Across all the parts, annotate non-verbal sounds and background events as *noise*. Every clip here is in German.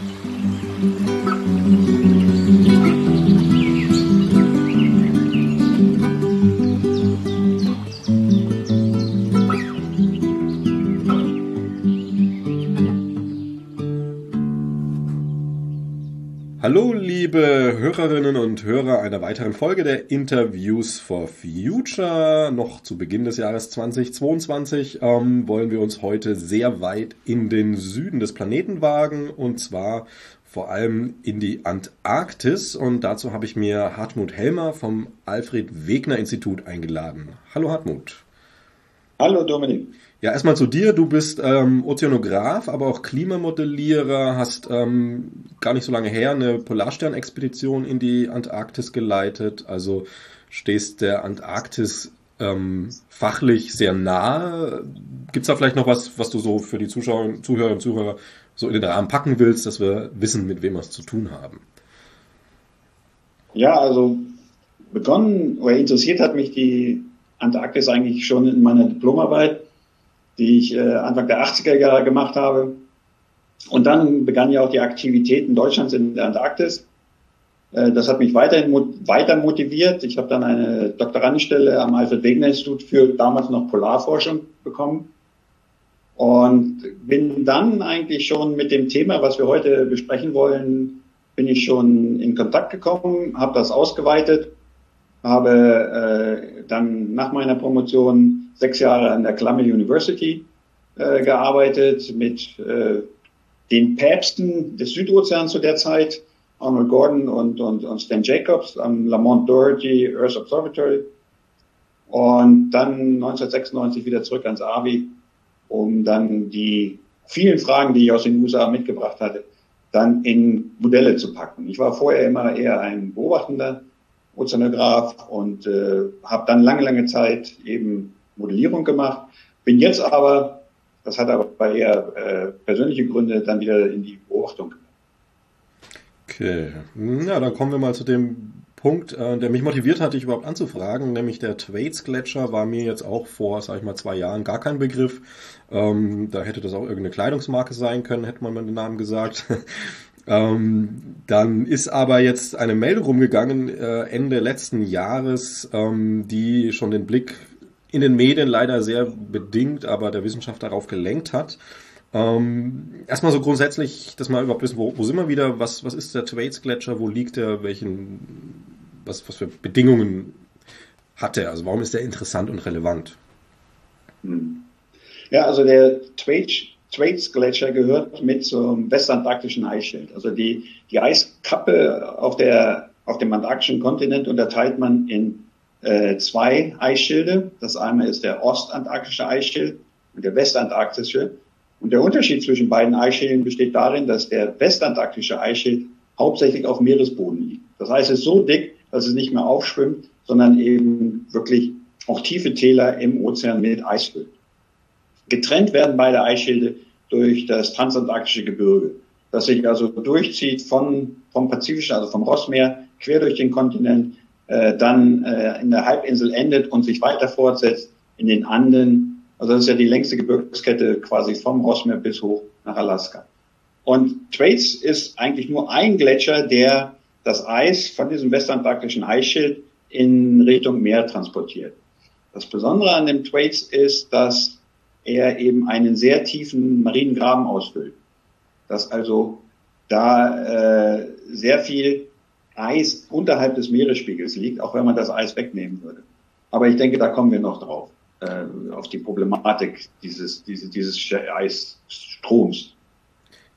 Hallo, Hörerinnen und Hörer einer weiteren Folge der Interviews for Future. Noch zu Beginn des Jahres 2022 ähm, wollen wir uns heute sehr weit in den Süden des Planeten wagen und zwar vor allem in die Antarktis. Und dazu habe ich mir Hartmut Helmer vom Alfred Wegener Institut eingeladen. Hallo Hartmut. Hallo Dominik. Ja, erstmal zu dir. Du bist ähm, Ozeanograf, aber auch Klimamodellierer, hast ähm, gar nicht so lange her eine Polarsternexpedition in die Antarktis geleitet. Also stehst der Antarktis ähm, fachlich sehr nahe. Gibt's da vielleicht noch was, was du so für die Zuschauer, Zuhörer und Zuhörer so in den Rahmen packen willst, dass wir wissen, mit wem wir es zu tun haben? Ja, also begonnen oder interessiert hat mich die Antarktis eigentlich schon in meiner Diplomarbeit die ich äh, Anfang der 80er Jahre gemacht habe. Und dann begannen ja auch die Aktivitäten Deutschlands in der Antarktis. Äh, das hat mich weiterhin weiter motiviert. Ich habe dann eine Doktorandenstelle am Alfred Wegener Institut für damals noch Polarforschung bekommen und bin dann eigentlich schon mit dem Thema, was wir heute besprechen wollen, bin ich schon in Kontakt gekommen, habe das ausgeweitet, habe äh, dann nach meiner Promotion sechs Jahre an der Columbia University äh, gearbeitet mit äh, den Päpsten des Südozeans zu der Zeit, Arnold Gordon und, und, und Stan Jacobs am Lamont Doherty Earth Observatory. Und dann 1996 wieder zurück ans AVI, um dann die vielen Fragen, die ich aus den USA mitgebracht hatte, dann in Modelle zu packen. Ich war vorher immer eher ein beobachtender Ozeanograph und äh, habe dann lange, lange Zeit eben Modellierung gemacht. Bin jetzt aber, das hat aber eher äh, persönliche Gründe, dann wieder in die Beobachtung. Okay, ja, dann kommen wir mal zu dem Punkt, äh, der mich motiviert hat, dich überhaupt anzufragen, nämlich der Thwaites-Gletscher war mir jetzt auch vor, sag ich mal, zwei Jahren gar kein Begriff. Ähm, da hätte das auch irgendeine Kleidungsmarke sein können, hätte man mal den Namen gesagt. *laughs* ähm, dann ist aber jetzt eine Meldung rumgegangen äh, Ende letzten Jahres, ähm, die schon den Blick in den Medien leider sehr bedingt, aber der Wissenschaft darauf gelenkt hat. Ähm, erstmal so grundsätzlich, dass wir überhaupt wissen, wo, wo sind wir wieder, was, was ist der Thwaites-Gletscher, wo liegt er, welchen, was, was für Bedingungen hat er, also warum ist er interessant und relevant? Hm. Ja, also der Thwaites-Gletscher gehört mit zum westantarktischen Eisschild. Also die, die Eiskappe auf, der, auf dem antarktischen Kontinent unterteilt man in äh, zwei Eisschilde. Das eine ist der ostantarktische Eisschild und der westantarktische. Und der Unterschied zwischen beiden Eisschilden besteht darin, dass der westantarktische Eisschild hauptsächlich auf Meeresboden liegt. Das heißt, es ist so dick, dass es nicht mehr aufschwimmt, sondern eben wirklich auch tiefe Täler im Ozean mit Eis füllt. Getrennt werden beide Eisschilde durch das transantarktische Gebirge, das sich also durchzieht von, vom Pazifischen, also vom Rossmeer, quer durch den Kontinent äh, dann äh, in der Halbinsel endet und sich weiter fortsetzt in den Anden. Also das ist ja die längste Gebirgskette quasi vom Rossmeer bis hoch nach Alaska. Und Thwaites ist eigentlich nur ein Gletscher, der das Eis von diesem westantarktischen Eisschild in Richtung Meer transportiert. Das Besondere an dem Thwaites ist, dass er eben einen sehr tiefen marinen Graben ausfüllt. Dass also da äh, sehr viel Eis unterhalb des Meeresspiegels liegt, auch wenn man das Eis wegnehmen würde. Aber ich denke, da kommen wir noch drauf, äh, auf die Problematik dieses, dieses, dieses Eisstroms.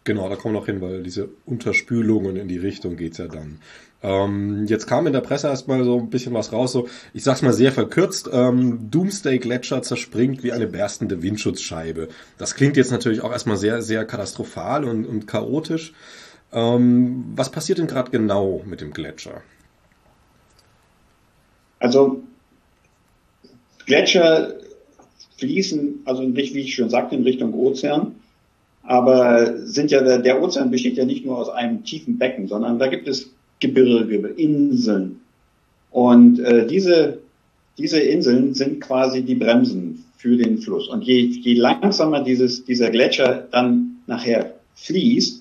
Genau, da kommen wir noch hin, weil diese Unterspülungen in die Richtung geht's ja dann. Ähm, jetzt kam in der Presse erstmal so ein bisschen was raus, so, ich sag's mal sehr verkürzt, ähm, Doomsday Gletscher zerspringt wie eine berstende Windschutzscheibe. Das klingt jetzt natürlich auch erstmal sehr, sehr katastrophal und, und chaotisch. Ähm, was passiert denn gerade genau mit dem Gletscher? Also Gletscher fließen, also nicht, wie ich schon sagte, in Richtung Ozean, aber sind ja, der Ozean besteht ja nicht nur aus einem tiefen Becken, sondern da gibt es Gebirge, Inseln. Und äh, diese, diese Inseln sind quasi die Bremsen für den Fluss. Und je, je langsamer dieses, dieser Gletscher dann nachher fließt,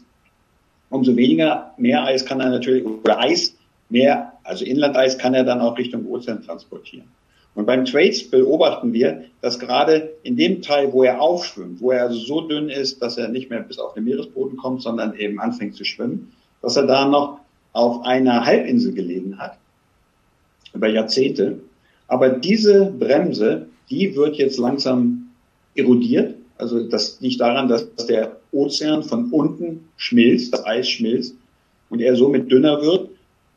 umso weniger Meereis kann er natürlich, oder Eis, mehr, also Inlandeis kann er dann auch Richtung Ozean transportieren. Und beim Trades beobachten wir, dass gerade in dem Teil, wo er aufschwimmt, wo er also so dünn ist, dass er nicht mehr bis auf den Meeresboden kommt, sondern eben anfängt zu schwimmen, dass er da noch auf einer Halbinsel gelegen hat, über Jahrzehnte. Aber diese Bremse, die wird jetzt langsam erodiert. Also das liegt daran, dass der Ozean von unten schmilzt, das Eis schmilzt und er somit dünner wird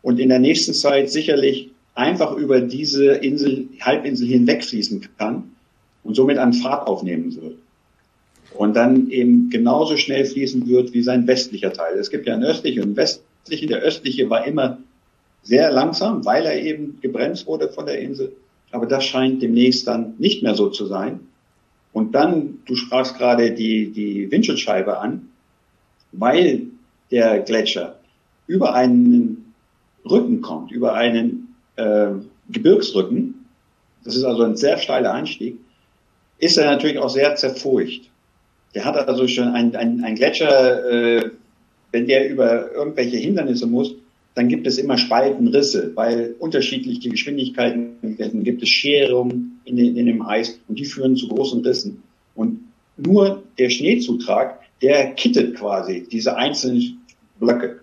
und in der nächsten Zeit sicherlich einfach über diese Insel, Halbinsel hinwegfließen kann und somit an Fahrt aufnehmen wird. Und dann eben genauso schnell fließen wird wie sein westlicher Teil. Es gibt ja einen östlichen und einen westlichen. Der östliche war immer sehr langsam, weil er eben gebremst wurde von der Insel. Aber das scheint demnächst dann nicht mehr so zu sein. Und dann, du sprachst gerade die, die Windschutzscheibe an, weil der Gletscher über einen Rücken kommt, über einen äh, Gebirgsrücken, das ist also ein sehr steiler Anstieg, ist er natürlich auch sehr zerfurcht. Der hat also schon ein, ein, ein Gletscher, äh, wenn der über irgendwelche Hindernisse muss, dann gibt es immer Spalten, Risse, weil unterschiedliche Geschwindigkeiten gibt es Scherungen in, den, in dem Eis und die führen zu großen Rissen. Und nur der Schneezutrag, der kittet quasi diese einzelnen Blöcke.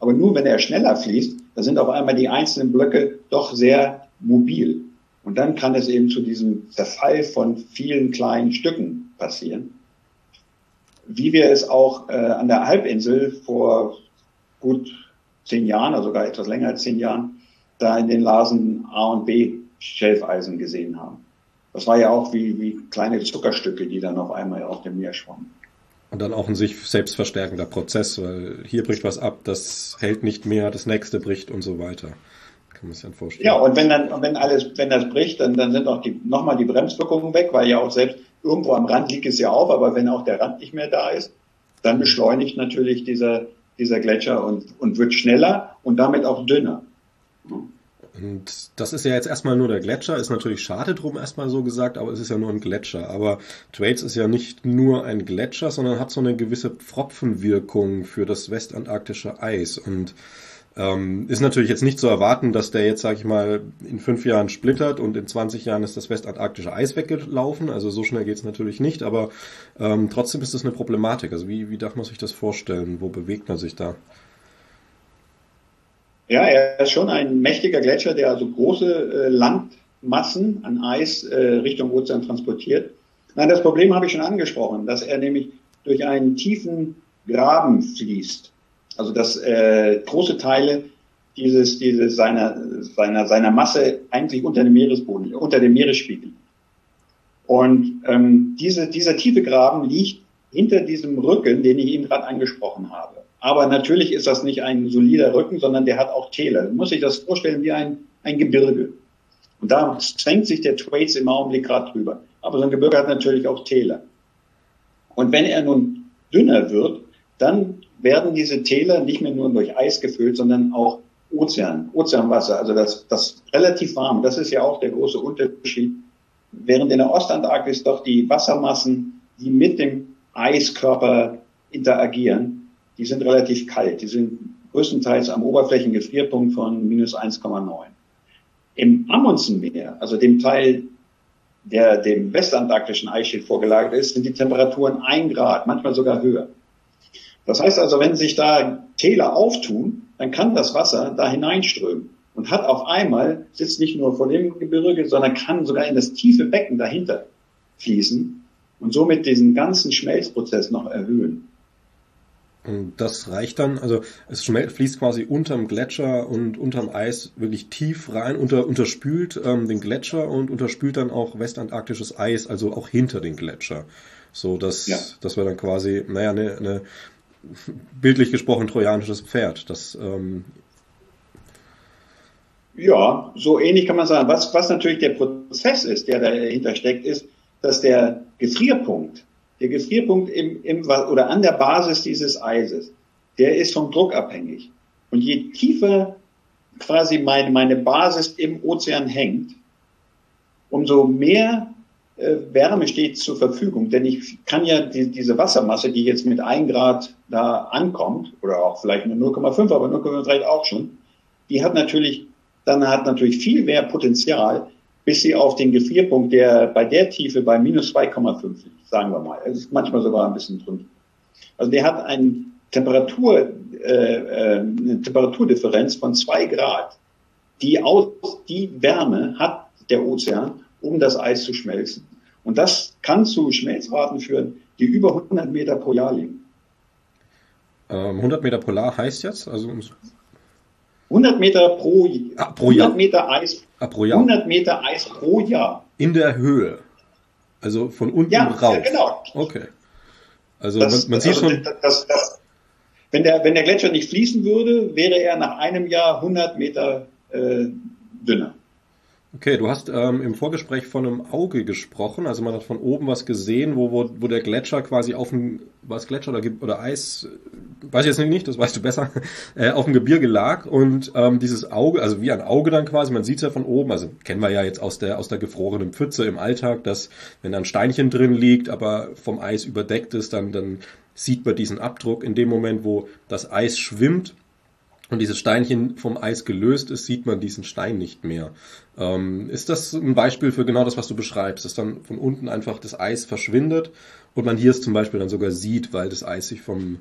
Aber nur wenn er schneller fließt, da sind auf einmal die einzelnen Blöcke doch sehr mobil. Und dann kann es eben zu diesem Zerfall von vielen kleinen Stücken passieren. Wie wir es auch äh, an der Halbinsel vor gut zehn Jahren, also sogar etwas länger als zehn Jahren, da in den Lasen A und B Schelfeisen gesehen haben. Das war ja auch wie, wie kleine Zuckerstücke, die dann auf einmal auf dem Meer schwammen. Und dann auch ein sich selbst verstärkender Prozess, weil hier bricht was ab, das hält nicht mehr, das nächste bricht und so weiter. Kann man sich dann vorstellen. Ja, und wenn dann, wenn alles, wenn das bricht, dann, dann sind auch die, nochmal die Bremswirkungen weg, weil ja auch selbst irgendwo am Rand liegt es ja auf, aber wenn auch der Rand nicht mehr da ist, dann beschleunigt natürlich dieser, dieser Gletscher und, und wird schneller und damit auch dünner. Und das ist ja jetzt erstmal nur der Gletscher, ist natürlich schade drum erstmal so gesagt, aber es ist ja nur ein Gletscher. Aber Thwaites ist ja nicht nur ein Gletscher, sondern hat so eine gewisse Pfropfenwirkung für das westantarktische Eis. Und ähm, ist natürlich jetzt nicht zu erwarten, dass der jetzt, sag ich mal, in fünf Jahren splittert und in 20 Jahren ist das westantarktische Eis weggelaufen. Also so schnell geht's natürlich nicht, aber ähm, trotzdem ist das eine Problematik. Also wie, wie darf man sich das vorstellen? Wo bewegt man sich da? Ja, er ist schon ein mächtiger Gletscher, der also große äh, Landmassen an Eis äh, Richtung Ozean transportiert. Nein, das Problem habe ich schon angesprochen, dass er nämlich durch einen tiefen Graben fließt. Also dass äh, große Teile dieses, dieses seiner, seiner, seiner Masse eigentlich unter dem Meeresboden, unter dem Meeresspiegel. Und ähm, diese, dieser tiefe Graben liegt hinter diesem Rücken, den ich Ihnen gerade angesprochen habe. Aber natürlich ist das nicht ein solider Rücken, sondern der hat auch Täler. Man muss sich das vorstellen wie ein, ein Gebirge. Und da zwängt sich der Thwaites im Augenblick gerade drüber. Aber so ein Gebirge hat natürlich auch Täler. Und wenn er nun dünner wird, dann werden diese Täler nicht mehr nur durch Eis gefüllt, sondern auch Ozean, Ozeanwasser, also das, das relativ warm. Das ist ja auch der große Unterschied. Während in der Ostantarktis doch die Wassermassen, die mit dem Eiskörper interagieren, die sind relativ kalt. Die sind größtenteils am Oberflächengefrierpunkt von minus 1,9. Im Amundsenmeer, also dem Teil, der dem westantarktischen Eisschild vorgelagert ist, sind die Temperaturen ein Grad, manchmal sogar höher. Das heißt also, wenn sich da Täler auftun, dann kann das Wasser da hineinströmen und hat auf einmal, sitzt nicht nur vor dem Gebirge, sondern kann sogar in das tiefe Becken dahinter fließen und somit diesen ganzen Schmelzprozess noch erhöhen. Und das reicht dann, also es fließt quasi unterm Gletscher und unterm Eis wirklich tief rein, unter, unterspült ähm, den Gletscher und unterspült dann auch westantarktisches Eis, also auch hinter den Gletscher. So dass, ja. dass wir dann quasi, naja, eine, eine bildlich gesprochen trojanisches Pferd. Das ähm ja, so ähnlich kann man sagen. Was, was natürlich der Prozess ist, der dahinter steckt, ist, dass der Gefrierpunkt, der Gefrierpunkt im, im, oder an der Basis dieses Eises, der ist vom Druck abhängig. Und je tiefer quasi meine, meine Basis im Ozean hängt, umso mehr äh, Wärme steht zur Verfügung, denn ich kann ja die, diese Wassermasse, die jetzt mit 1 Grad da ankommt, oder auch vielleicht nur 0,5, aber 0,3 auch schon, die hat natürlich, dann hat natürlich viel mehr Potenzial, bis sie auf den Gefrierpunkt, der bei der Tiefe bei minus 2,5 liegt, sagen wir mal. Es ist manchmal sogar ein bisschen drunter. Also der hat ein Temperatur, äh, äh, eine Temperaturdifferenz von zwei Grad. Die, aus, die Wärme hat der Ozean, um das Eis zu schmelzen. Und das kann zu Schmelzraten führen, die über 100 Meter pro Jahr liegen. Ähm, 100 Meter Polar heißt jetzt? Also 100 Meter pro, ah, pro Jahr. 100 Meter Eis, ah, pro Jahr. 100 Meter Eis pro Jahr. In der Höhe. Also von unten ja, rauf. Ja, genau. Okay. Also das, man, man sieht also schon. Das, das, wenn, der, wenn der Gletscher nicht fließen würde, wäre er nach einem Jahr 100 Meter äh, dünner. Okay, du hast ähm, im Vorgespräch von einem Auge gesprochen, also man hat von oben was gesehen, wo, wo, wo der Gletscher quasi auf dem, was Gletscher oder, oder Eis, weiß ich jetzt nicht, das weißt du besser, *laughs* äh, auf dem Gebirge lag. Und ähm, dieses Auge, also wie ein Auge dann quasi, man sieht es ja von oben, also kennen wir ja jetzt aus der, aus der gefrorenen Pfütze im Alltag, dass wenn da ein Steinchen drin liegt, aber vom Eis überdeckt ist, dann, dann sieht man diesen Abdruck in dem Moment, wo das Eis schwimmt und dieses Steinchen vom Eis gelöst ist, sieht man diesen Stein nicht mehr. Ähm, ist das ein Beispiel für genau das, was du beschreibst, dass dann von unten einfach das Eis verschwindet und man hier es zum Beispiel dann sogar sieht, weil das Eis sich vom,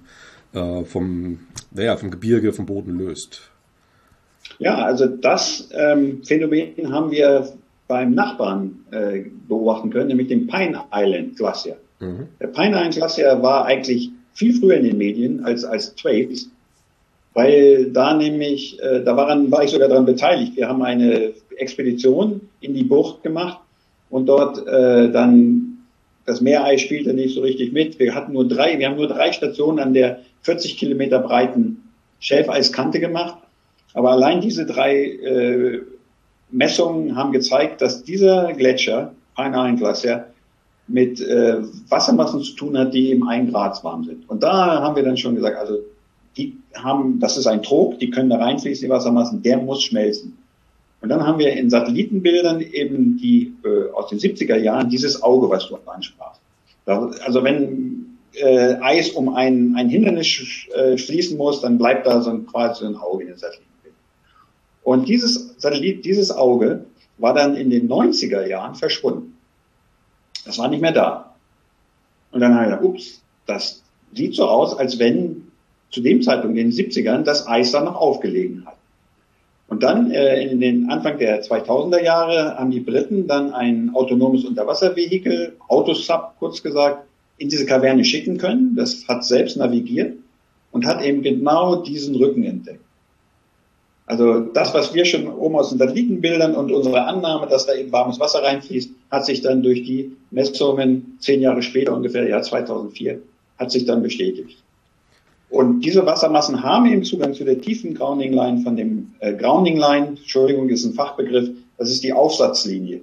äh, vom, naja, vom Gebirge, vom Boden löst? Ja, also das ähm, Phänomen haben wir beim Nachbarn äh, beobachten können, nämlich dem Pine Island Glacier. Mhm. Der Pine Island Glacier war eigentlich viel früher in den Medien als, als Thwaites weil da nämlich, äh, da waren, war ich sogar daran beteiligt. Wir haben eine Expedition in die Bucht gemacht und dort äh, dann das Meereis spielte nicht so richtig mit. Wir hatten nur drei, wir haben nur drei Stationen an der 40 Kilometer breiten Schelfeiskante gemacht. Aber allein diese drei äh, Messungen haben gezeigt, dass dieser Gletscher, Pine Glacier, mit äh, Wassermassen zu tun hat, die im 1 Grad warm sind. Und da haben wir dann schon gesagt, also die haben, das ist ein Trog, die können da reinfließen, die Wassermassen, der muss schmelzen. Und dann haben wir in Satellitenbildern eben die äh, aus den 70er Jahren dieses Auge, was du ansprachst. Also wenn äh, Eis um ein, ein Hindernis äh, schließen muss, dann bleibt da so ein, quasi so ein Auge in den Satellitenbildern. Und dieses Satellit, dieses Auge war dann in den 90er Jahren verschwunden. Das war nicht mehr da. Und dann haben wir gedacht, ups, das sieht so aus, als wenn zu dem Zeitpunkt in den 70ern das Eis da noch aufgelegen hat. Und dann äh, in den Anfang der 2000er Jahre haben die Briten dann ein autonomes Unterwasservehikel, Autosub kurz gesagt, in diese Kaverne schicken können. Das hat selbst navigiert und hat eben genau diesen Rücken entdeckt. Also das, was wir schon oben aus den Satellitenbildern und unsere Annahme, dass da eben warmes Wasser reinfließt, hat sich dann durch die Messungen zehn Jahre später, ungefähr Jahr 2004, hat sich dann bestätigt. Und diese Wassermassen haben eben Zugang zu der tiefen Grounding Line von dem äh, Grounding Line, Entschuldigung, ist ein Fachbegriff, das ist die Aufsatzlinie.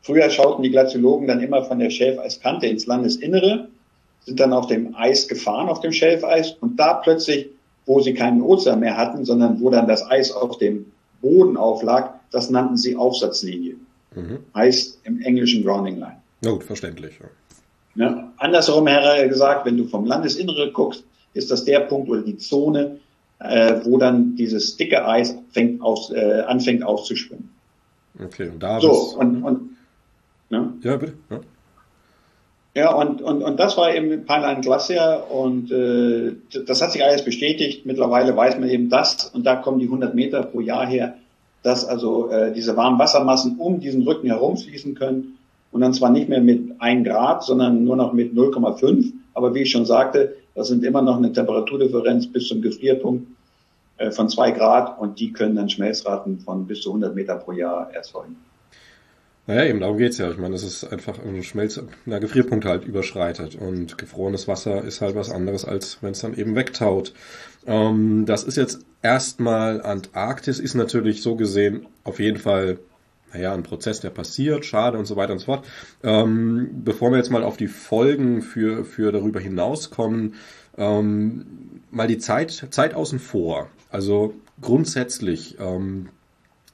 Früher schauten die Glaziologen dann immer von der Schelfeiskante ins Landesinnere, sind dann auf dem Eis gefahren, auf dem Schelfeis, und da plötzlich, wo sie keinen Ozean mehr hatten, sondern wo dann das Eis auf dem Boden auflag, das nannten sie Aufsatzlinie. Mhm. Heißt im Englischen Grounding Line. Na gut, verständlich. Ja. Ja, andersherum gesagt, wenn du vom Landesinnere guckst, ist das der Punkt oder die Zone, äh, wo dann dieses dicke Eis fängt aus, äh, anfängt auszuschwimmen. Okay, und da so und, und ne? ja bitte. Ja. Ja, und, und, und das war eben Pineline Glacier und äh, das hat sich alles bestätigt. Mittlerweile weiß man eben das und da kommen die 100 Meter pro Jahr her, dass also äh, diese warmen Wassermassen um diesen Rücken herumfließen können und dann zwar nicht mehr mit 1 Grad, sondern nur noch mit 0,5. Aber wie ich schon sagte, das sind immer noch eine Temperaturdifferenz bis zum Gefrierpunkt äh, von zwei Grad und die können dann Schmelzraten von bis zu 100 Meter pro Jahr erzeugen. Naja, eben darum geht's ja. Ich meine, das ist einfach ein Schmelz, na, Gefrierpunkt halt überschreitet. Und gefrorenes Wasser ist halt was anderes, als wenn es dann eben wegtaut. Ähm, das ist jetzt erstmal Antarktis, ist natürlich so gesehen auf jeden Fall naja, ein Prozess, der passiert, schade und so weiter und so fort. Ähm, bevor wir jetzt mal auf die Folgen für, für darüber hinauskommen, ähm, mal die Zeit, Zeit außen vor. Also grundsätzlich, ähm,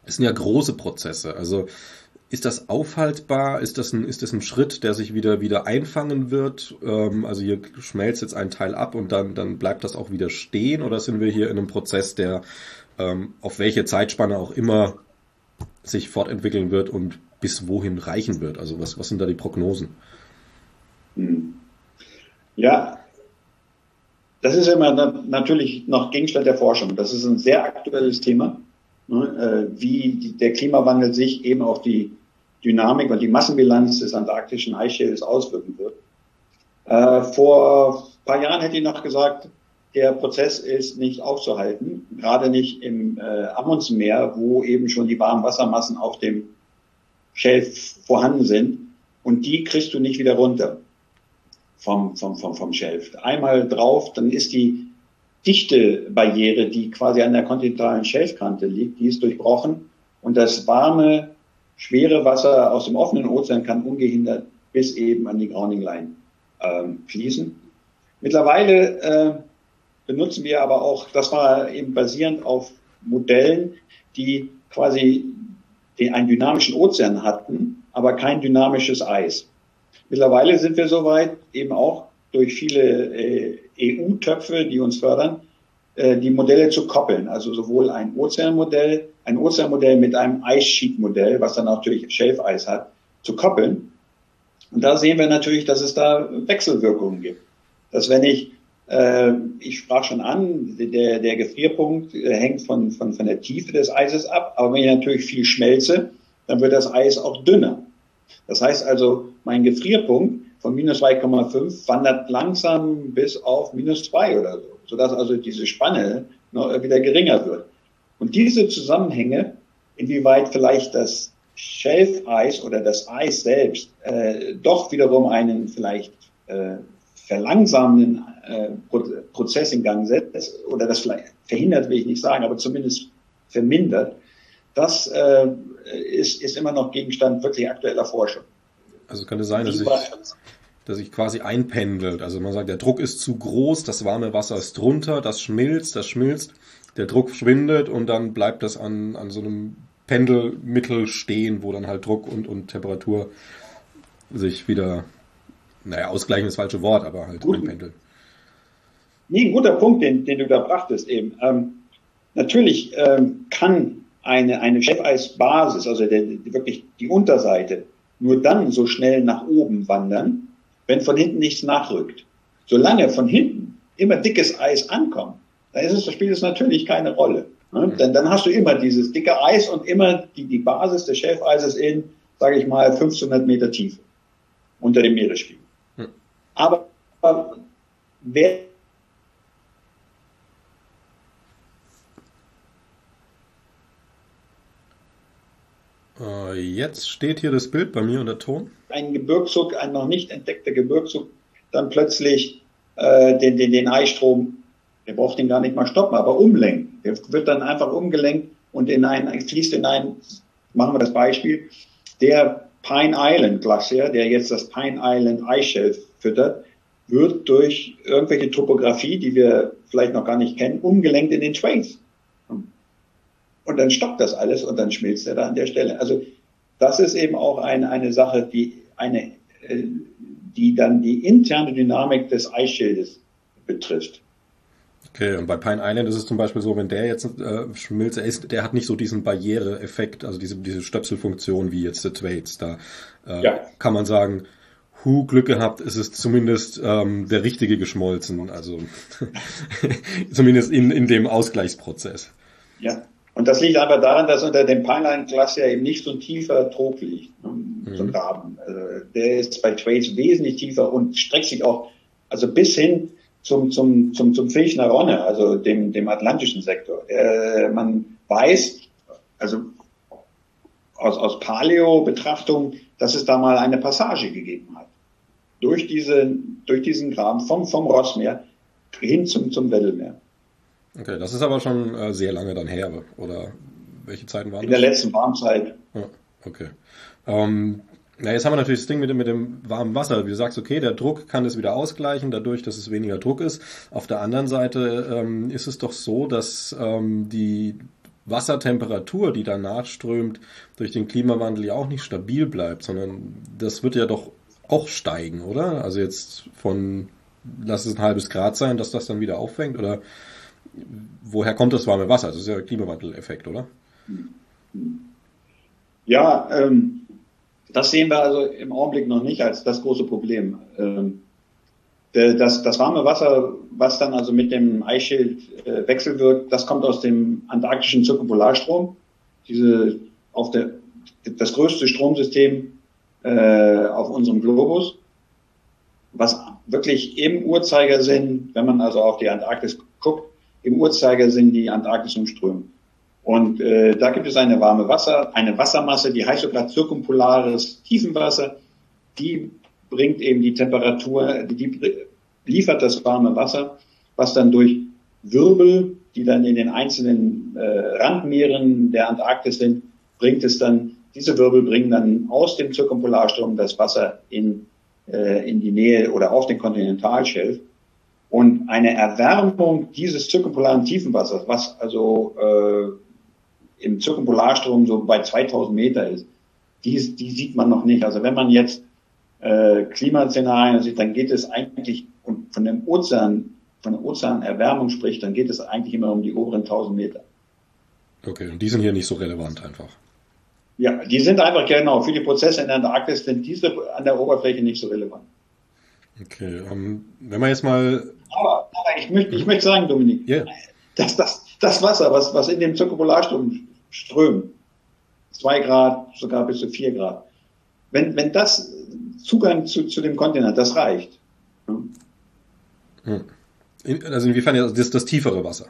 es sind ja große Prozesse. Also ist das aufhaltbar? Ist das ein, ist das ein Schritt, der sich wieder, wieder einfangen wird? Ähm, also hier schmelzt jetzt ein Teil ab und dann, dann bleibt das auch wieder stehen? Oder sind wir hier in einem Prozess, der ähm, auf welche Zeitspanne auch immer sich fortentwickeln wird und bis wohin reichen wird? Also was, was sind da die Prognosen? Hm. Ja, das ist immer natürlich noch Gegenstand der Forschung. Das ist ein sehr aktuelles Thema, ne, äh, wie der Klimawandel sich eben auf die Dynamik und die Massenbilanz des antarktischen Eisschildes auswirken wird. Äh, vor ein paar Jahren hätte ich noch gesagt, der Prozess ist nicht aufzuhalten, gerade nicht im äh, Amundsmeer, wo eben schon die warmen Wassermassen auf dem Schelf vorhanden sind. Und die kriegst du nicht wieder runter vom, vom, vom, vom Schelf. Einmal drauf, dann ist die dichte Barriere, die quasi an der kontinentalen Schelfkante liegt, die ist durchbrochen und das warme schwere Wasser aus dem offenen Ozean kann ungehindert bis eben an die Grounding Line ähm, fließen. Mittlerweile äh, benutzen wir aber auch, das war eben basierend auf Modellen, die quasi einen dynamischen Ozean hatten, aber kein dynamisches Eis. Mittlerweile sind wir soweit, eben auch durch viele äh, EU-Töpfe, die uns fördern, äh, die Modelle zu koppeln. Also sowohl ein Ozeanmodell, ein Ozeanmodell mit einem Eissheet-Modell, was dann natürlich Schelfeis hat, zu koppeln. Und da sehen wir natürlich, dass es da Wechselwirkungen gibt. Dass wenn ich, ich sprach schon an, der, der Gefrierpunkt äh, hängt von, von, von der Tiefe des Eises ab, aber wenn ich natürlich viel schmelze, dann wird das Eis auch dünner. Das heißt also, mein Gefrierpunkt von minus 2,5 wandert langsam bis auf minus 2 oder so sodass also diese Spanne noch wieder geringer wird. Und diese Zusammenhänge, inwieweit vielleicht das Schelfeis oder das Eis selbst äh, doch wiederum einen vielleicht äh, verlangsamenden äh, Prozess in Gang setzt oder das vielleicht verhindert, will ich nicht sagen, aber zumindest vermindert, das äh, ist, ist immer noch Gegenstand wirklich aktueller Forschung. Also könnte sein, dass ich, dass sich quasi einpendelt. Also man sagt, der Druck ist zu groß, das warme Wasser ist drunter, das schmilzt, das schmilzt, der Druck schwindet und dann bleibt das an, an so einem Pendelmittel stehen, wo dann halt Druck und, und Temperatur sich wieder, naja, ausgleichen ist das falsche Wort, aber halt Gut. einpendeln. Nee, ein guter Punkt, den, den du da brachtest eben. Ähm, natürlich ähm, kann eine, eine Chefeisbasis, also der, wirklich die Unterseite, nur dann so schnell nach oben wandern, wenn von hinten nichts nachrückt. Solange von hinten immer dickes Eis ankommt, dann ist es, spielt es natürlich keine Rolle. Ne? Mhm. Denn dann hast du immer dieses dicke Eis und immer die, die Basis des Schelfeises in, sage ich mal, 1500 Meter Tiefe unter dem Meeresspiegel. Aber, aber wer Äh, jetzt steht hier das Bild bei mir und der Ton. Ein Gebirgszug, ein noch nicht entdeckter Gebirgszug, dann plötzlich äh, den, den, den Eisstrom, der braucht den gar nicht mal stoppen, aber umlenken. Der wird dann einfach umgelenkt und in ein, fließt in ein, machen wir das Beispiel, der Pine Island Glacier, der jetzt das Pine Island Eisshelf füttert, wird durch irgendwelche Topografie, die wir vielleicht noch gar nicht kennen, umgelenkt in den Trains. Und dann stoppt das alles und dann schmilzt er da an der Stelle. Also das ist eben auch eine, eine Sache, die eine, äh, die dann die interne Dynamik des Eisschildes betrifft. Okay, und bei Pine Island ist es zum Beispiel so, wenn der jetzt äh, schmilzt, er ist, der hat nicht so diesen Barriereeffekt, also diese, diese Stöpselfunktion wie jetzt der Thwaites. Da äh, ja. kann man sagen, Hu Glück gehabt, ist es zumindest ähm, der richtige geschmolzen, also *laughs* zumindest in, in dem Ausgleichsprozess. Ja, und das liegt einfach daran, dass unter dem Pineline-Glas ja eben nicht so ein tiefer Trog liegt, ne, so ein Graben. Also der ist bei Trades wesentlich tiefer und streckt sich auch, also bis hin zum, zum, zum, zum Filchner Ronne, also dem, dem atlantischen Sektor. Äh, man weiß, also aus, aus Paleo-Betrachtung, dass es da mal eine Passage gegeben hat. Durch diese, durch diesen Graben vom, vom Rossmeer hin zum, zum Weddellmeer. Okay, das ist aber schon äh, sehr lange dann her, oder welche Zeiten waren In das? In der letzten Warmzeit. Ja, okay. Ähm, na, jetzt haben wir natürlich das Ding mit dem, mit dem warmen Wasser. Wie du sagst, okay, der Druck kann es wieder ausgleichen, dadurch, dass es weniger Druck ist. Auf der anderen Seite ähm, ist es doch so, dass ähm, die Wassertemperatur, die danach strömt, durch den Klimawandel ja auch nicht stabil bleibt, sondern das wird ja doch auch steigen, oder? Also jetzt von, lass es ein halbes Grad sein, dass das dann wieder auffängt, oder woher kommt das warme Wasser? Das ist ja Klimawandeleffekt, oder? Ja, ähm, das sehen wir also im Augenblick noch nicht als das große Problem. Ähm, das, das warme Wasser, was dann also mit dem Eisschild äh, wechselwirkt, das kommt aus dem antarktischen Zirkumpolarstrom. Diese auf der das größte Stromsystem äh, auf unserem Globus, was wirklich im Uhrzeigersinn, wenn man also auf die Antarktis guckt, im Uhrzeigersinn die Antarktis umströmt. Und äh, da gibt es eine warme Wasser, eine Wassermasse, die heißt sogar zirkumpolares Tiefenwasser. Die bringt eben die Temperatur, die liefert das warme Wasser, was dann durch Wirbel, die dann in den einzelnen äh, Randmeeren der Antarktis sind, bringt es dann, diese Wirbel bringen dann aus dem Zirkumpolarstrom das Wasser in, äh, in die Nähe oder auf den Kontinentalschelf. Und eine Erwärmung dieses zirkumpolaren Tiefenwassers, was also äh, im Zirkumpolarstrom so bei 2000 Meter ist, die, die sieht man noch nicht. Also wenn man jetzt äh, Klimaszenarien sieht, dann geht es eigentlich und von dem Ozean, von der Ozeanerwärmung spricht, dann geht es eigentlich immer um die oberen 1000 Meter. Okay, und die sind hier nicht so relevant einfach. Ja, die sind einfach genau für die Prozesse in der Antarktis sind diese an der Oberfläche nicht so relevant. Okay, um, ähm, wenn man jetzt mal. Aber, aber ich möchte, ich möchte sagen, Dominik, yeah. dass das, das Wasser, was, was in dem Zirkularstrom strömt, zwei Grad, sogar bis zu vier Grad, wenn, wenn das Zugang zu, zu dem Kontinent, das reicht. Hm. Also inwiefern ja das, das tiefere Wasser.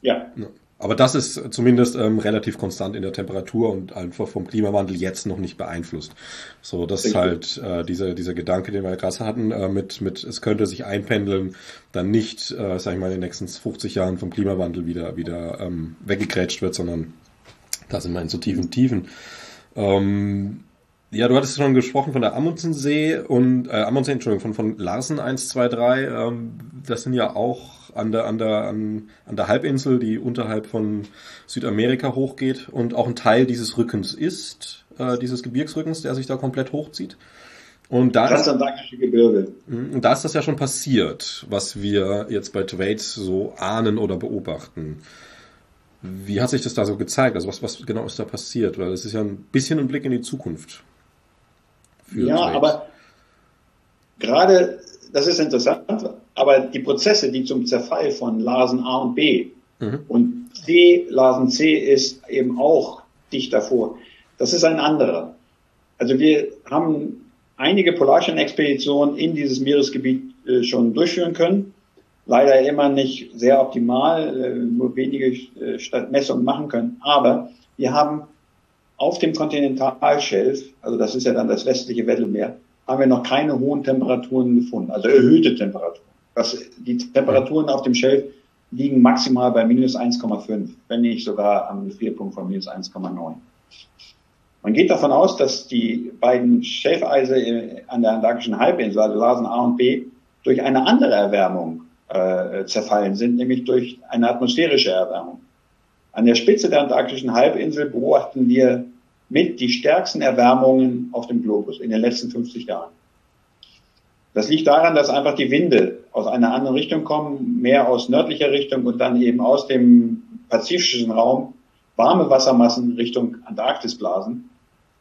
Ja. Aber das ist zumindest ähm, relativ konstant in der Temperatur und einfach vom Klimawandel jetzt noch nicht beeinflusst. So, das ist halt äh, dieser, dieser Gedanke, den wir gerade hatten, äh, mit, mit es könnte sich einpendeln, dann nicht, äh, sag ich mal, in den nächsten 50 Jahren vom Klimawandel wieder, wieder ähm, weggekrätscht wird, sondern da sind wir in so tiefen Tiefen. Ähm, ja, du hattest schon gesprochen von der Amundsensee und äh, Amundsen, Entschuldigung, von, von Larsen 123. Ähm, das sind ja auch an der, an, der, an, an der Halbinsel, die unterhalb von Südamerika hochgeht und auch ein Teil dieses Rückens ist, äh, dieses Gebirgsrückens, der sich da komplett hochzieht. Und da Transantarktische Gebirge. Mhm, und da ist das ja schon passiert, was wir jetzt bei Thwaites so ahnen oder beobachten. Wie hat sich das da so gezeigt? Also was, was genau ist da passiert? Weil es ist ja ein bisschen ein Blick in die Zukunft Ja, Trades. aber gerade, das ist interessant, aber die Prozesse, die zum Zerfall von Lasen A und B mhm. und C, Lasen C ist eben auch dicht davor, das ist ein anderer. Also wir haben einige Polarstern-Expeditionen in dieses Meeresgebiet äh, schon durchführen können. Leider immer nicht sehr optimal, äh, nur wenige äh, Messungen machen können. Aber wir haben auf dem Kontinentalschelf, also das ist ja dann das westliche Weddellmeer, haben wir noch keine hohen Temperaturen gefunden, also erhöhte Temperaturen. Das, die Temperaturen auf dem Schelf liegen maximal bei minus 1,5, wenn nicht sogar am Gefrierpunkt von minus 1,9. Man geht davon aus, dass die beiden Schelfeise an der antarktischen Halbinsel, also Larsen A und B, durch eine andere Erwärmung äh, zerfallen sind, nämlich durch eine atmosphärische Erwärmung. An der Spitze der antarktischen Halbinsel beobachten wir mit die stärksten Erwärmungen auf dem Globus in den letzten 50 Jahren. Das liegt daran, dass einfach die Winde aus einer anderen Richtung kommen, mehr aus nördlicher Richtung und dann eben aus dem pazifischen Raum warme Wassermassen Richtung Antarktis blasen,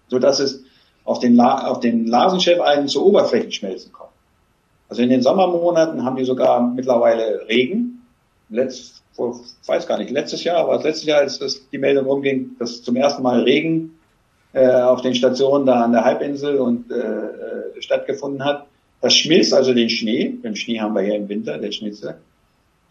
so dass es auf den, La auf den Lasenschelfeisen zu Oberflächenschmelzen kommt. Also in den Sommermonaten haben wir sogar mittlerweile Regen. Letzt, vor, weiß gar nicht, letztes Jahr, es letztes Jahr, als das die Meldung umging, dass zum ersten Mal Regen äh, auf den Stationen da an der Halbinsel und äh, äh, stattgefunden hat. Das schmilzt also den Schnee, den Schnee haben wir hier im Winter, der Schnitzel.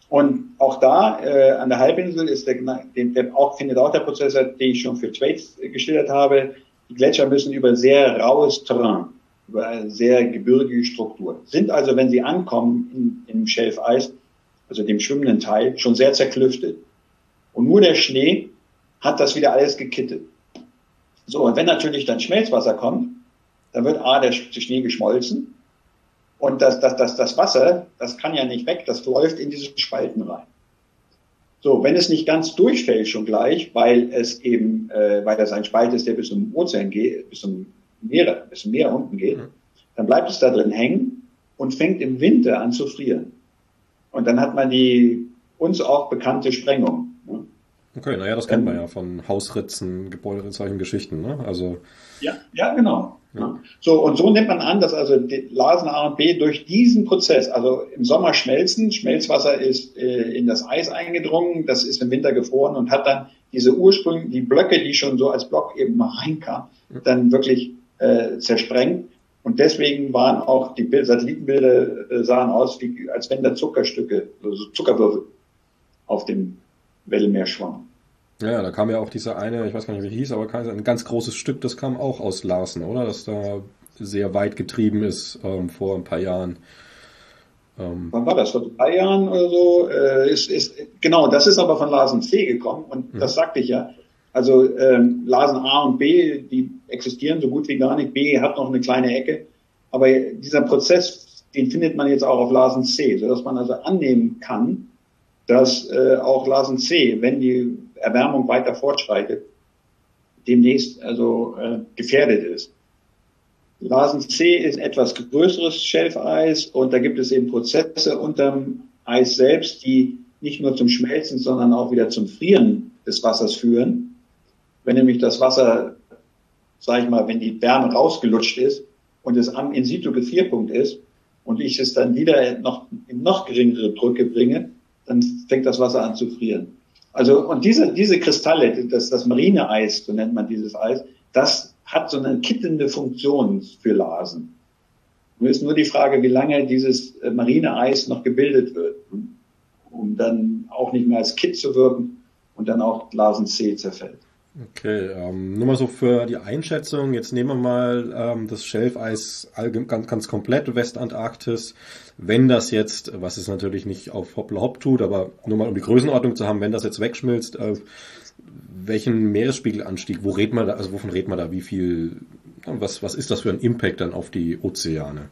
Und auch da äh, an der Halbinsel ist der, den, der auch, findet auch der Prozess, den ich schon für Thwaites geschildert habe. Die Gletscher müssen über sehr raues Terrain, über eine sehr gebirgige Struktur, sind also, wenn sie ankommen in, im Schelfeis, also dem schwimmenden Teil, schon sehr zerklüftet. Und nur der Schnee hat das wieder alles gekittet. So, und wenn natürlich dann Schmelzwasser kommt, dann wird A, der Schnee geschmolzen und das, das, das, das Wasser, das kann ja nicht weg, das läuft in diese Spalten rein. So, wenn es nicht ganz durchfällt schon gleich, weil es eben, äh, weil das ein Spalt ist, der bis zum Ozean geht, bis zum Meer, bis zum Meer unten geht, mhm. dann bleibt es da drin hängen und fängt im Winter an zu frieren. Und dann hat man die uns auch bekannte Sprengung. Okay, naja, das kennt man ja von Hausritzen, Gebäude, solchen Geschichten, ne? Also. Ja, ja, genau. Ja. So, und so nimmt man an, dass also die Lasen A und B durch diesen Prozess, also im Sommer schmelzen, Schmelzwasser ist äh, in das Eis eingedrungen, das ist im Winter gefroren und hat dann diese Ursprünge, die Blöcke, die schon so als Block eben mal reinkamen, dann wirklich äh, zersprengt. Und deswegen waren auch die Bild Satellitenbilder äh, sahen aus, wie, als wenn da Zuckerstücke, also Zuckerwürfel auf dem Wellenmeer schwammen. Ja, da kam ja auch dieser eine, ich weiß gar nicht, wie hieß, aber ein ganz großes Stück, das kam auch aus Larsen, oder? Das da sehr weit getrieben ist ähm, vor ein paar Jahren. Ähm Wann war das? Vor drei Jahren oder so? Äh, ist, ist, genau, das ist aber von Larsen C gekommen und mhm. das sagte ich ja. Also ähm, Larsen A und B, die existieren so gut wie gar nicht. B hat noch eine kleine Ecke. Aber dieser Prozess, den findet man jetzt auch auf Larsen C, sodass man also annehmen kann, dass äh, auch Larsen C, wenn die Erwärmung weiter fortschreitet, demnächst also äh, gefährdet ist. Larsen C ist etwas größeres Schelfeis und da gibt es eben Prozesse unterm Eis selbst, die nicht nur zum Schmelzen, sondern auch wieder zum Frieren des Wassers führen. Wenn nämlich das Wasser, sage ich mal, wenn die Wärme rausgelutscht ist und es am In-situ-Gefrierpunkt ist und ich es dann wieder noch in noch geringere Drücke bringe, dann fängt das Wasser an zu frieren. Also, und diese, diese Kristalle, das, das Marineeis, so nennt man dieses Eis, das hat so eine kittende Funktion für Lasen. Nur ist nur die Frage, wie lange dieses äh, Marineeis noch gebildet wird, um dann auch nicht mehr als Kitt zu wirken und dann auch Lasen C zerfällt. Okay, ähm, nur mal so für die Einschätzung. Jetzt nehmen wir mal ähm, das Schelfeis ganz, ganz komplett Westantarktis. Wenn das jetzt, was es natürlich nicht auf Hoppla Hopp tut, aber nur mal um die Größenordnung zu haben, wenn das jetzt wegschmilzt, äh, welchen Meeresspiegelanstieg, wo redet man da, also wovon redet man da, wie viel, was, was ist das für ein Impact dann auf die Ozeane?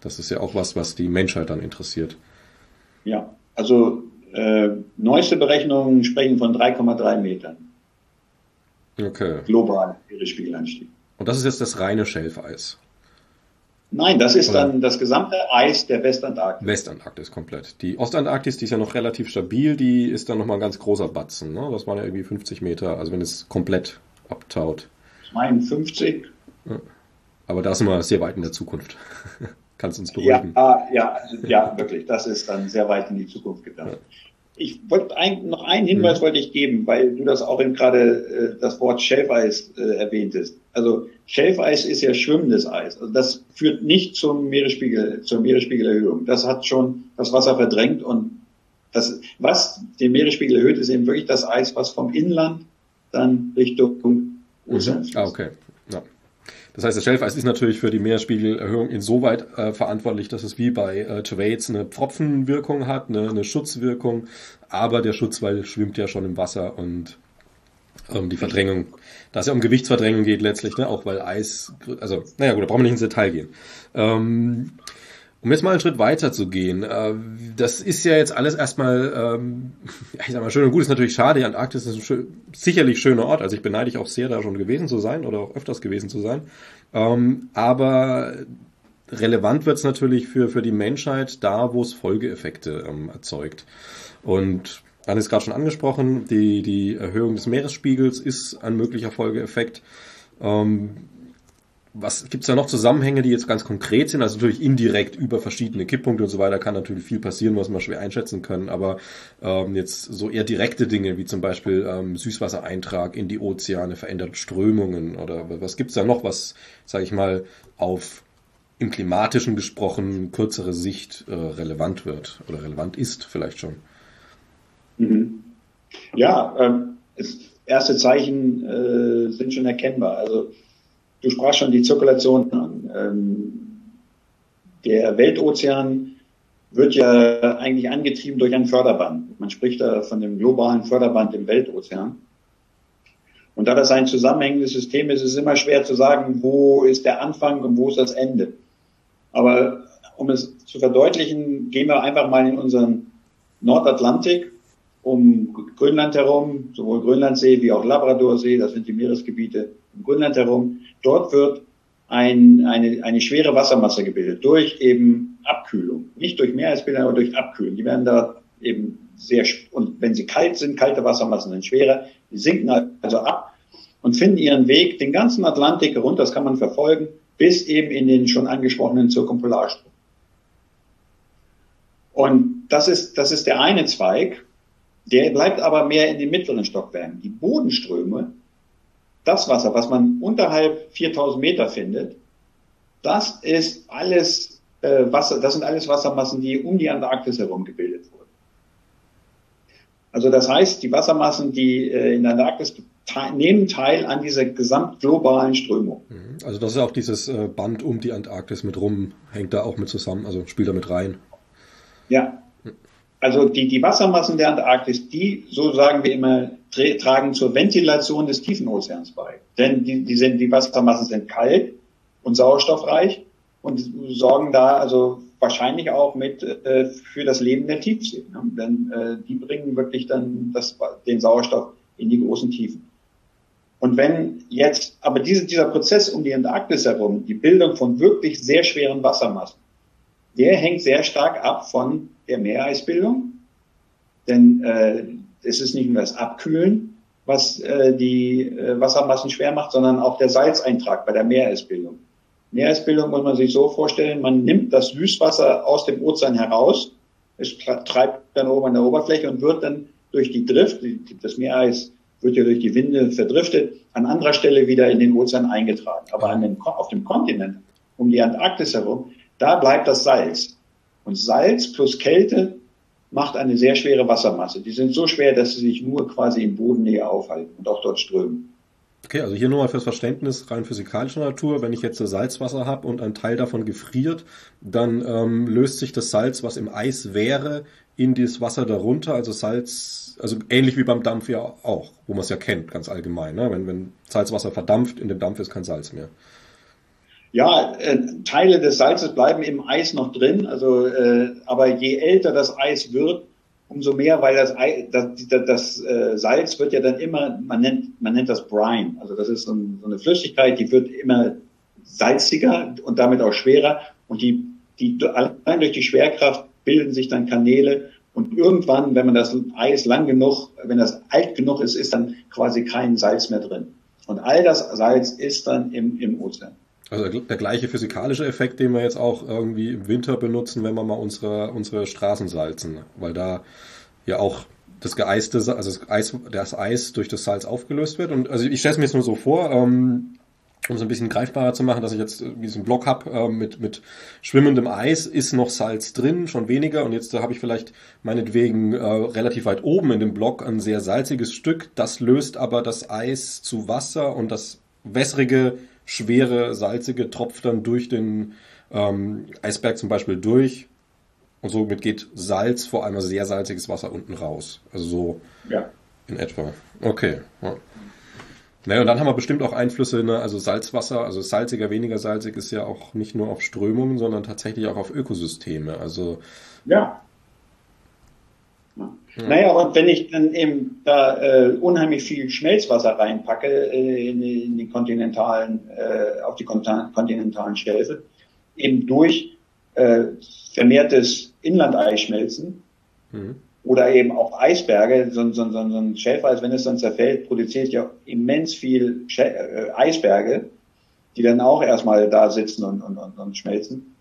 Das ist ja auch was, was die Menschheit dann interessiert. Ja, also äh, neueste Berechnungen sprechen von 3,3 Metern. Okay. Global Meeresspiegelanstieg. Und das ist jetzt das reine Schelfeis? Nein, das ist dann das gesamte Eis der Westantarktis. Westantarktis komplett. Die Ostantarktis, die ist ja noch relativ stabil, die ist dann nochmal ein ganz großer Batzen. Ne? Das waren ja irgendwie 50 Meter, also wenn es komplett abtaut. Ich meine 50. Ja. Aber da sind wir sehr weit in der Zukunft. *laughs* Kannst uns beruhigen. Ja, ja, ja, wirklich. Das ist dann sehr weit in die Zukunft gedacht. Ja. Ich wollte ein, noch einen Hinweis mhm. wollte ich geben, weil du das auch eben gerade äh, das Wort Schelfeis äh, erwähntest. Also Schelfeis ist ja schwimmendes Eis. Also das führt nicht zum Meeresspiegel, zur Meeresspiegelerhöhung. Das hat schon das Wasser verdrängt und das, was den Meeresspiegel erhöht, ist eben wirklich das Eis, was vom Inland dann Richtung Ozean mhm. Ah, okay. Das heißt, das Schelfeis ist natürlich für die Meeresspiegelerhöhung insoweit äh, verantwortlich, dass es wie bei äh, Thwaites eine Pfropfenwirkung hat, eine, eine Schutzwirkung, aber der Schutzwall schwimmt ja schon im Wasser und ähm, die Verdrängung, da es ja um Gewichtsverdrängung geht letztlich, ne, auch weil Eis, also, naja gut, da brauchen wir nicht ins Detail gehen. Ähm, um jetzt mal einen Schritt weiter zu gehen, äh, das ist ja jetzt alles erstmal, ähm, *laughs* ich sag mal, schön und gut, ist natürlich schade, die Antarktis ist ein schön, sicherlich schöner Ort, also ich beneide dich auch sehr, da schon gewesen zu sein oder auch öfters gewesen zu sein, ähm, aber relevant wird es natürlich für, für die Menschheit da, wo es Folgeeffekte ähm, erzeugt. Und Anne ist gerade schon angesprochen, die, die Erhöhung des Meeresspiegels ist ein möglicher Folgeeffekt. Was gibt's da noch Zusammenhänge, die jetzt ganz konkret sind? Also natürlich indirekt über verschiedene Kipppunkte und so weiter kann natürlich viel passieren, was man schwer einschätzen können. Aber ähm, jetzt so eher direkte Dinge wie zum Beispiel ähm, Süßwassereintrag in die Ozeane, veränderte Strömungen oder was gibt's da noch, was, sage ich mal, auf im klimatischen gesprochen kürzere Sicht äh, relevant wird oder relevant ist vielleicht schon? Mhm. Ja, ähm, erste Zeichen äh, sind schon erkennbar. Also Du sprachst schon die Zirkulation an. Ähm, der Weltozean wird ja eigentlich angetrieben durch ein Förderband. Man spricht da von dem globalen Förderband im Weltozean. Und da das ein zusammenhängendes System ist, ist es immer schwer zu sagen, wo ist der Anfang und wo ist das Ende. Aber um es zu verdeutlichen, gehen wir einfach mal in unseren Nordatlantik um Grönland herum, sowohl Grönlandsee wie auch Labradorsee, das sind die Meeresgebiete um Grönland herum. Dort wird ein, eine, eine schwere Wassermasse gebildet durch eben Abkühlung. Nicht durch Meeresbildung, aber durch Abkühlung. Die werden da eben sehr, und wenn sie kalt sind, kalte Wassermassen sind schwerer, die sinken also ab und finden ihren Weg den ganzen Atlantik herunter, das kann man verfolgen, bis eben in den schon angesprochenen Zirkumpolarstrom. Und das ist, das ist der eine Zweig. Der bleibt aber mehr in den mittleren Stockwerken. Die Bodenströme, das Wasser, was man unterhalb 4000 Meter findet, das ist alles äh, Wasser, das sind alles Wassermassen, die um die Antarktis herum gebildet wurden. Also das heißt, die Wassermassen, die äh, in der Antarktis nehmen teil an dieser gesamtglobalen Strömung. Mhm. Also das ist auch dieses äh, Band um die Antarktis mit rum, hängt da auch mit zusammen, also spielt da mit rein. Ja, also die, die Wassermassen der Antarktis, die, so sagen wir immer, tragen zur Ventilation des Tiefenozeans bei. Denn die, die, sind, die Wassermassen sind kalt und sauerstoffreich und sorgen da also wahrscheinlich auch mit äh, für das Leben der Tiefsee. Ne? Denn äh, die bringen wirklich dann das, den Sauerstoff in die großen Tiefen. Und wenn jetzt aber diese, dieser Prozess um die Antarktis herum, die Bildung von wirklich sehr schweren Wassermassen, der hängt sehr stark ab von der Meereisbildung. Denn äh, es ist nicht nur das Abkühlen, was äh, die äh, Wassermassen schwer macht, sondern auch der Salzeintrag bei der Meeresbildung. Meeresbildung muss man sich so vorstellen, man nimmt das Süßwasser aus dem Ozean heraus, es treibt dann oben an der Oberfläche und wird dann durch die Drift, das Meereis wird ja durch die Winde verdriftet, an anderer Stelle wieder in den Ozean eingetragen. Aber an dem, auf dem Kontinent, um die Antarktis herum, da bleibt das Salz. Und Salz plus Kälte macht eine sehr schwere Wassermasse. Die sind so schwer, dass sie sich nur quasi in Bodennähe aufhalten und auch dort strömen. Okay, also hier nur mal fürs Verständnis rein physikalischer Natur. Wenn ich jetzt Salzwasser habe und ein Teil davon gefriert, dann ähm, löst sich das Salz, was im Eis wäre, in das Wasser darunter. Also Salz, also ähnlich wie beim Dampf ja auch, wo man es ja kennt, ganz allgemein. Ne? Wenn, wenn Salzwasser verdampft, in dem Dampf ist kein Salz mehr. Ja, äh, Teile des Salzes bleiben im Eis noch drin, also äh, aber je älter das Eis wird, umso mehr, weil das, Ei, das, das, das äh, Salz wird ja dann immer, man nennt, man nennt das Brine, also das ist so, ein, so eine Flüssigkeit, die wird immer salziger und damit auch schwerer und die, die allein durch die Schwerkraft bilden sich dann Kanäle und irgendwann, wenn man das Eis lang genug, wenn das alt genug ist, ist dann quasi kein Salz mehr drin. Und all das Salz ist dann im, im Ozean. Also der gleiche physikalische Effekt, den wir jetzt auch irgendwie im Winter benutzen, wenn wir mal unsere, unsere Straßen salzen, weil da ja auch das geeiste, also das Eis, das Eis durch das Salz aufgelöst wird. Und also ich stelle es mir jetzt nur so vor, ähm, um es ein bisschen greifbarer zu machen, dass ich jetzt diesen Block habe äh, mit, mit schwimmendem Eis, ist noch Salz drin, schon weniger. Und jetzt äh, habe ich vielleicht meinetwegen äh, relativ weit oben in dem Block ein sehr salziges Stück. Das löst aber das Eis zu Wasser und das wässrige schwere, salzige tropft dann durch den ähm, Eisberg zum Beispiel durch. Und somit geht Salz, vor allem sehr salziges Wasser unten raus. Also so ja. in etwa. Okay. Ja. Naja, und dann haben wir bestimmt auch Einflüsse, ne? also Salzwasser, also salziger, weniger salzig ist ja auch nicht nur auf Strömungen, sondern tatsächlich auch auf Ökosysteme. Also ja. Ja. Naja, und wenn ich dann eben da äh, unheimlich viel Schmelzwasser reinpacke äh, in, die, in die kontinentalen, äh, auf die kontinentalen Schäfe, eben durch äh, vermehrtes Inlandeisschmelzen mhm. oder eben auch Eisberge, so, so, so, so ein Schäfereis, wenn es dann zerfällt, produziert ja immens viel Schä äh, Eisberge, die dann auch erstmal da sitzen und, und, und, und schmelzen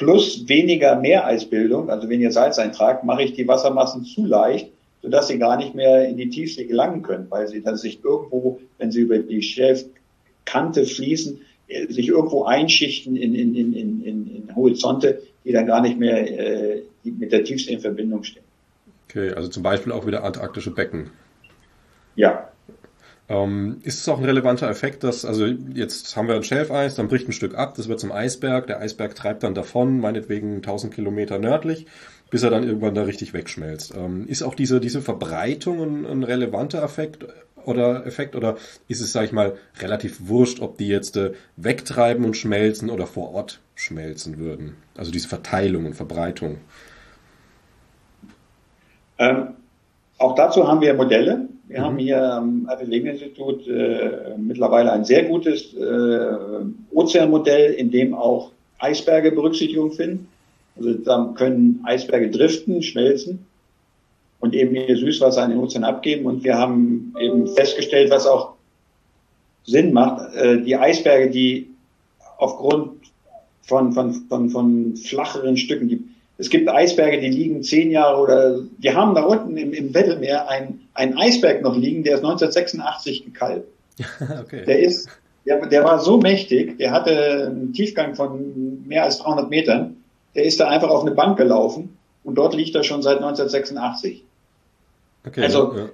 plus weniger Meereisbildung, also weniger Salzeintrag, mache ich die Wassermassen zu leicht, sodass sie gar nicht mehr in die Tiefsee gelangen können, weil sie dann sich irgendwo, wenn sie über die Schelfkante fließen, äh, sich irgendwo einschichten in, in, in, in, in Horizonte, die dann gar nicht mehr äh, mit der Tiefsee in Verbindung stehen. Okay, also zum Beispiel auch wieder antarktische Becken. Ja, ähm, ist es auch ein relevanter Effekt, dass, also jetzt haben wir ein Schelfeis, dann bricht ein Stück ab, das wird zum Eisberg, der Eisberg treibt dann davon, meinetwegen 1000 Kilometer nördlich, bis er dann irgendwann da richtig wegschmelzt. Ähm, ist auch diese, diese Verbreitung ein, ein relevanter Effekt oder Effekt oder ist es, sag ich mal, relativ wurscht, ob die jetzt äh, wegtreiben und schmelzen oder vor Ort schmelzen würden? Also diese Verteilung und Verbreitung. Ähm, auch dazu haben wir Modelle. Wir mhm. haben hier am Atelier-Institut äh, mittlerweile ein sehr gutes äh, Ozeanmodell, in dem auch Eisberge Berücksichtigung finden. Also da können Eisberge driften, schmelzen und eben ihr Süßwasser an den Ozean abgeben. Und wir haben eben festgestellt, was auch Sinn macht, äh, die Eisberge, die aufgrund von, von, von, von flacheren Stücken, die, es gibt Eisberge, die liegen zehn Jahre oder wir haben da unten im, im Weddellmeer ein, ein Eisberg noch liegen, der ist 1986 gekalbt. *laughs* okay. Der ist, der, der war so mächtig, der hatte einen Tiefgang von mehr als 300 Metern. Der ist da einfach auf eine Bank gelaufen und dort liegt er schon seit 1986. Okay, also, ja.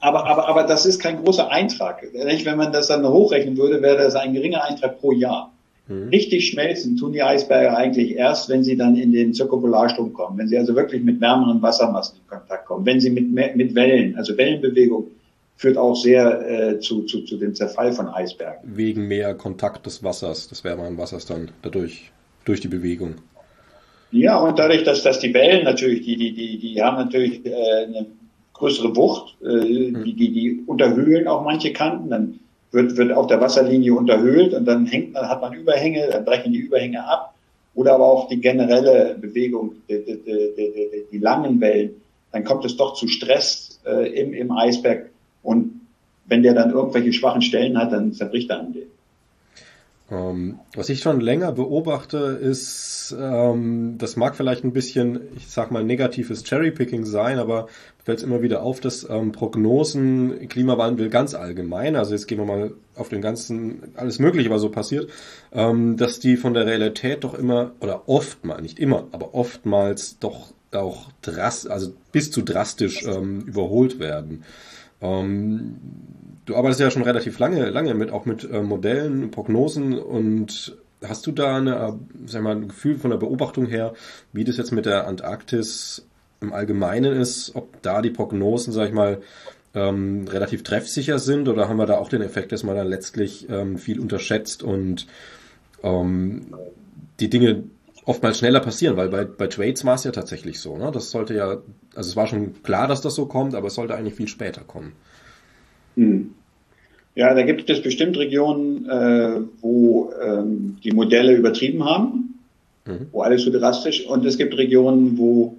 aber, aber, aber das ist kein großer Eintrag. Wenn man das dann hochrechnen würde, wäre das ein geringer Eintrag pro Jahr. Mhm. Richtig schmelzen tun die Eisberge eigentlich erst, wenn sie dann in den Zirkupolarstrom kommen, wenn sie also wirklich mit wärmeren Wassermassen in Kontakt kommen, wenn sie mit, mit Wellen, also Wellenbewegung führt auch sehr äh, zu, zu, zu dem Zerfall von Eisbergen. Wegen mehr Kontakt des Wassers, des wärmeren Wassers dann dadurch, durch die Bewegung. Ja, und dadurch, dass, dass die Wellen natürlich, die, die, die, die haben natürlich äh, eine größere Wucht, äh, hm. die, die, die unterhöhlen auch manche Kanten, dann wird, wird auf der Wasserlinie unterhöhlt und dann hängt, dann hat man Überhänge, dann brechen die Überhänge ab. Oder aber auch die generelle Bewegung, die, die, die, die langen Wellen, dann kommt es doch zu Stress äh, im, im Eisberg. Und wenn der dann irgendwelche schwachen Stellen hat, dann zerbricht er an dem. Ähm, was ich schon länger beobachte, ist, ähm, das mag vielleicht ein bisschen, ich sag mal, negatives Cherrypicking sein, aber fällt es immer wieder auf, dass ähm, Prognosen, Klimawandel ganz allgemein, also jetzt gehen wir mal auf den ganzen, alles Mögliche, was so passiert, ähm, dass die von der Realität doch immer, oder oftmals, nicht immer, aber oftmals doch auch drast, also bis zu drastisch ähm, überholt werden. Ähm, du arbeitest ja schon relativ lange, lange mit, auch mit äh, Modellen, Prognosen und hast du da eine, äh, sag mal, ein Gefühl von der Beobachtung her, wie das jetzt mit der Antarktis im Allgemeinen ist, ob da die Prognosen, sag ich mal, ähm, relativ treffsicher sind oder haben wir da auch den Effekt, dass man dann letztlich ähm, viel unterschätzt und ähm, die Dinge oftmals schneller passieren, weil bei, bei Trades war es ja tatsächlich so, ne? Das sollte ja, also es war schon klar, dass das so kommt, aber es sollte eigentlich viel später kommen. Hm. Ja, da gibt es bestimmt Regionen, äh, wo ähm, die Modelle übertrieben haben, mhm. wo alles so drastisch, und es gibt Regionen, wo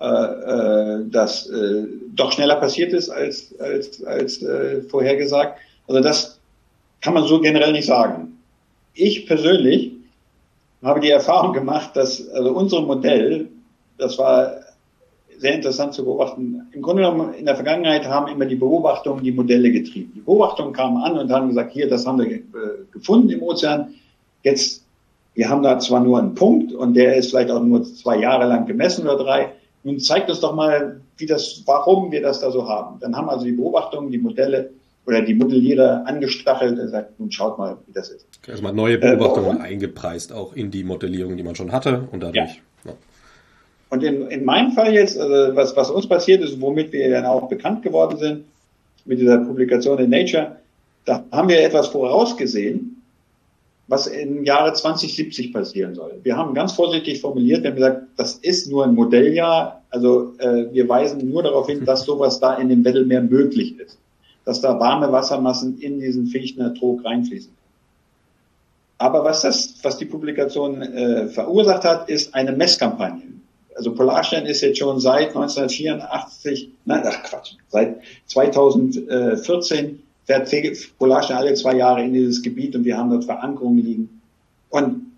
äh, äh, das äh, doch schneller passiert ist als, als, als äh, vorhergesagt. Also das kann man so generell nicht sagen. Ich persönlich habe die Erfahrung gemacht, dass also unser Modell, das war sehr interessant zu beobachten. Im Grunde genommen, in der Vergangenheit haben immer die Beobachtungen die Modelle getrieben. Die Beobachtungen kamen an und haben gesagt, hier, das haben wir äh, gefunden im Ozean. Jetzt, wir haben da zwar nur einen Punkt und der ist vielleicht auch nur zwei Jahre lang gemessen oder drei. Nun zeigt uns doch mal, wie das, warum wir das da so haben. Dann haben also die Beobachtungen, die Modelle oder die Modellierer angestachelt und gesagt, nun schaut mal, wie das ist. Also mal neue Beobachtungen äh, eingepreist, auch in die Modellierung, die man schon hatte und dadurch. Ja. Und in, in meinem Fall jetzt, also was, was uns passiert ist, womit wir dann auch bekannt geworden sind, mit dieser Publikation in Nature, da haben wir etwas vorausgesehen, was im Jahre 2070 passieren soll. Wir haben ganz vorsichtig formuliert, wir haben gesagt, das ist nur ein Modelljahr, also äh, wir weisen nur darauf hin, dass sowas da in dem Weddellmeer möglich ist, dass da warme Wassermassen in diesen Fichtner Trog reinfließen. Aber was das, was die Publikation äh, verursacht hat, ist eine Messkampagne also Polarstern ist jetzt schon seit 1984, nein, ach Quatsch, seit 2014 fährt Polarstern alle zwei Jahre in dieses Gebiet und wir haben dort Verankerungen liegen. Und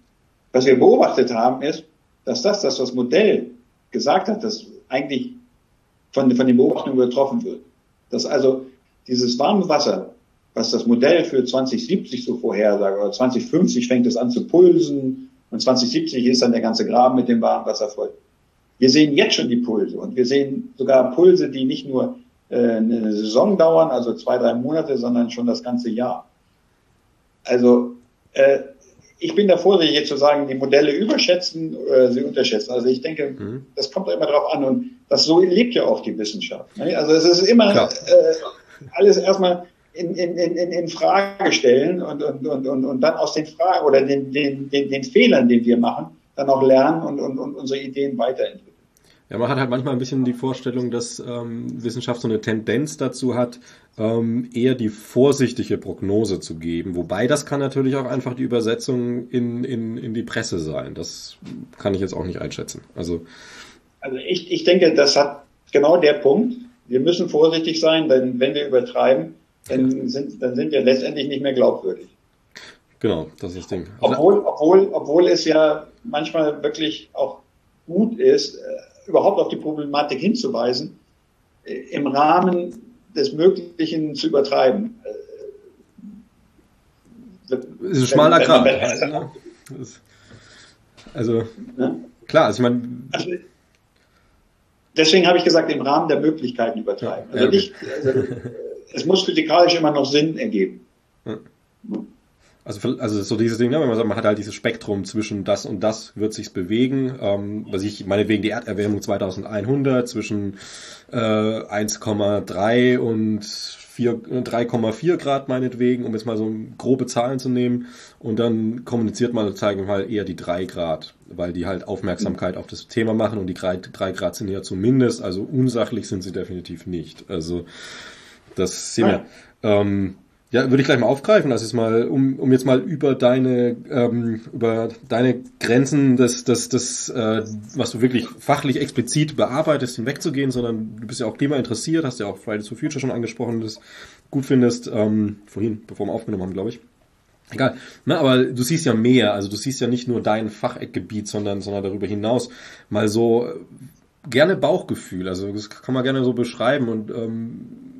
was wir beobachtet haben, ist, dass das, das das Modell gesagt hat, dass eigentlich von, von den Beobachtungen übertroffen wird. Dass also dieses warme Wasser, was das Modell für 2070 so vorhersagt, oder 2050 fängt es an zu pulsen und 2070 ist dann der ganze Graben mit dem warmen Wasser voll. Wir sehen jetzt schon die Pulse und wir sehen sogar Pulse, die nicht nur äh, eine Saison dauern, also zwei, drei Monate, sondern schon das ganze Jahr. Also äh, ich bin da vorsichtig jetzt zu sagen, die Modelle überschätzen oder sie unterschätzen. Also ich denke, mhm. das kommt immer darauf an und das so lebt ja auch die Wissenschaft. Ne? Also es ist immer äh, alles erstmal in, in, in, in Frage stellen und, und, und, und, und dann aus den Fragen oder den, den, den, den Fehlern, den wir machen, dann auch lernen und, und, und unsere Ideen weiterentwickeln. Ja, man hat halt manchmal ein bisschen die Vorstellung, dass ähm, Wissenschaft so eine Tendenz dazu hat, ähm, eher die vorsichtige Prognose zu geben. Wobei das kann natürlich auch einfach die Übersetzung in, in, in die Presse sein. Das kann ich jetzt auch nicht einschätzen. Also, also ich, ich denke, das hat genau der Punkt. Wir müssen vorsichtig sein, denn wenn wir übertreiben, dann sind, dann sind wir letztendlich nicht mehr glaubwürdig. Genau, das ist das Ding. Obwohl, obwohl, obwohl es ja manchmal wirklich auch gut ist, äh, überhaupt auf die Problematik hinzuweisen, äh, im Rahmen des Möglichen zu übertreiben. Das äh, ist ein schmaler Grad. Also, ja? klar, also ich meine. Also, deswegen habe ich gesagt, im Rahmen der Möglichkeiten übertreiben. Also, nicht, also es muss physikalisch immer noch Sinn ergeben. Also, also so dieses Ding, ne, wenn man sagt, man hat halt dieses Spektrum zwischen das und das wird sich's bewegen. Ähm, was ich meinetwegen die Erderwärmung 2100 zwischen äh, 1,3 und 3,4 Grad meinetwegen, um jetzt mal so grobe Zahlen zu nehmen. Und dann kommuniziert man, zeigen mal eher die 3 Grad, weil die halt Aufmerksamkeit auf das Thema machen und die 3 Grad sind ja zumindest, also unsachlich sind sie definitiv nicht. Also das sehen wir. Ähm, ja, würde ich gleich mal aufgreifen. Das ist mal, um, um jetzt mal über deine ähm, über deine Grenzen des, des, des äh, was du wirklich fachlich explizit bearbeitest, hinwegzugehen, sondern du bist ja auch Klima interessiert, hast ja auch Fridays for Future schon angesprochen, das gut findest, ähm, vorhin, bevor wir aufgenommen haben, glaube ich. Egal. Na, aber du siehst ja mehr, also du siehst ja nicht nur dein Facheckgebiet, sondern, sondern darüber hinaus mal so äh, gerne Bauchgefühl. Also das kann man gerne so beschreiben und ähm,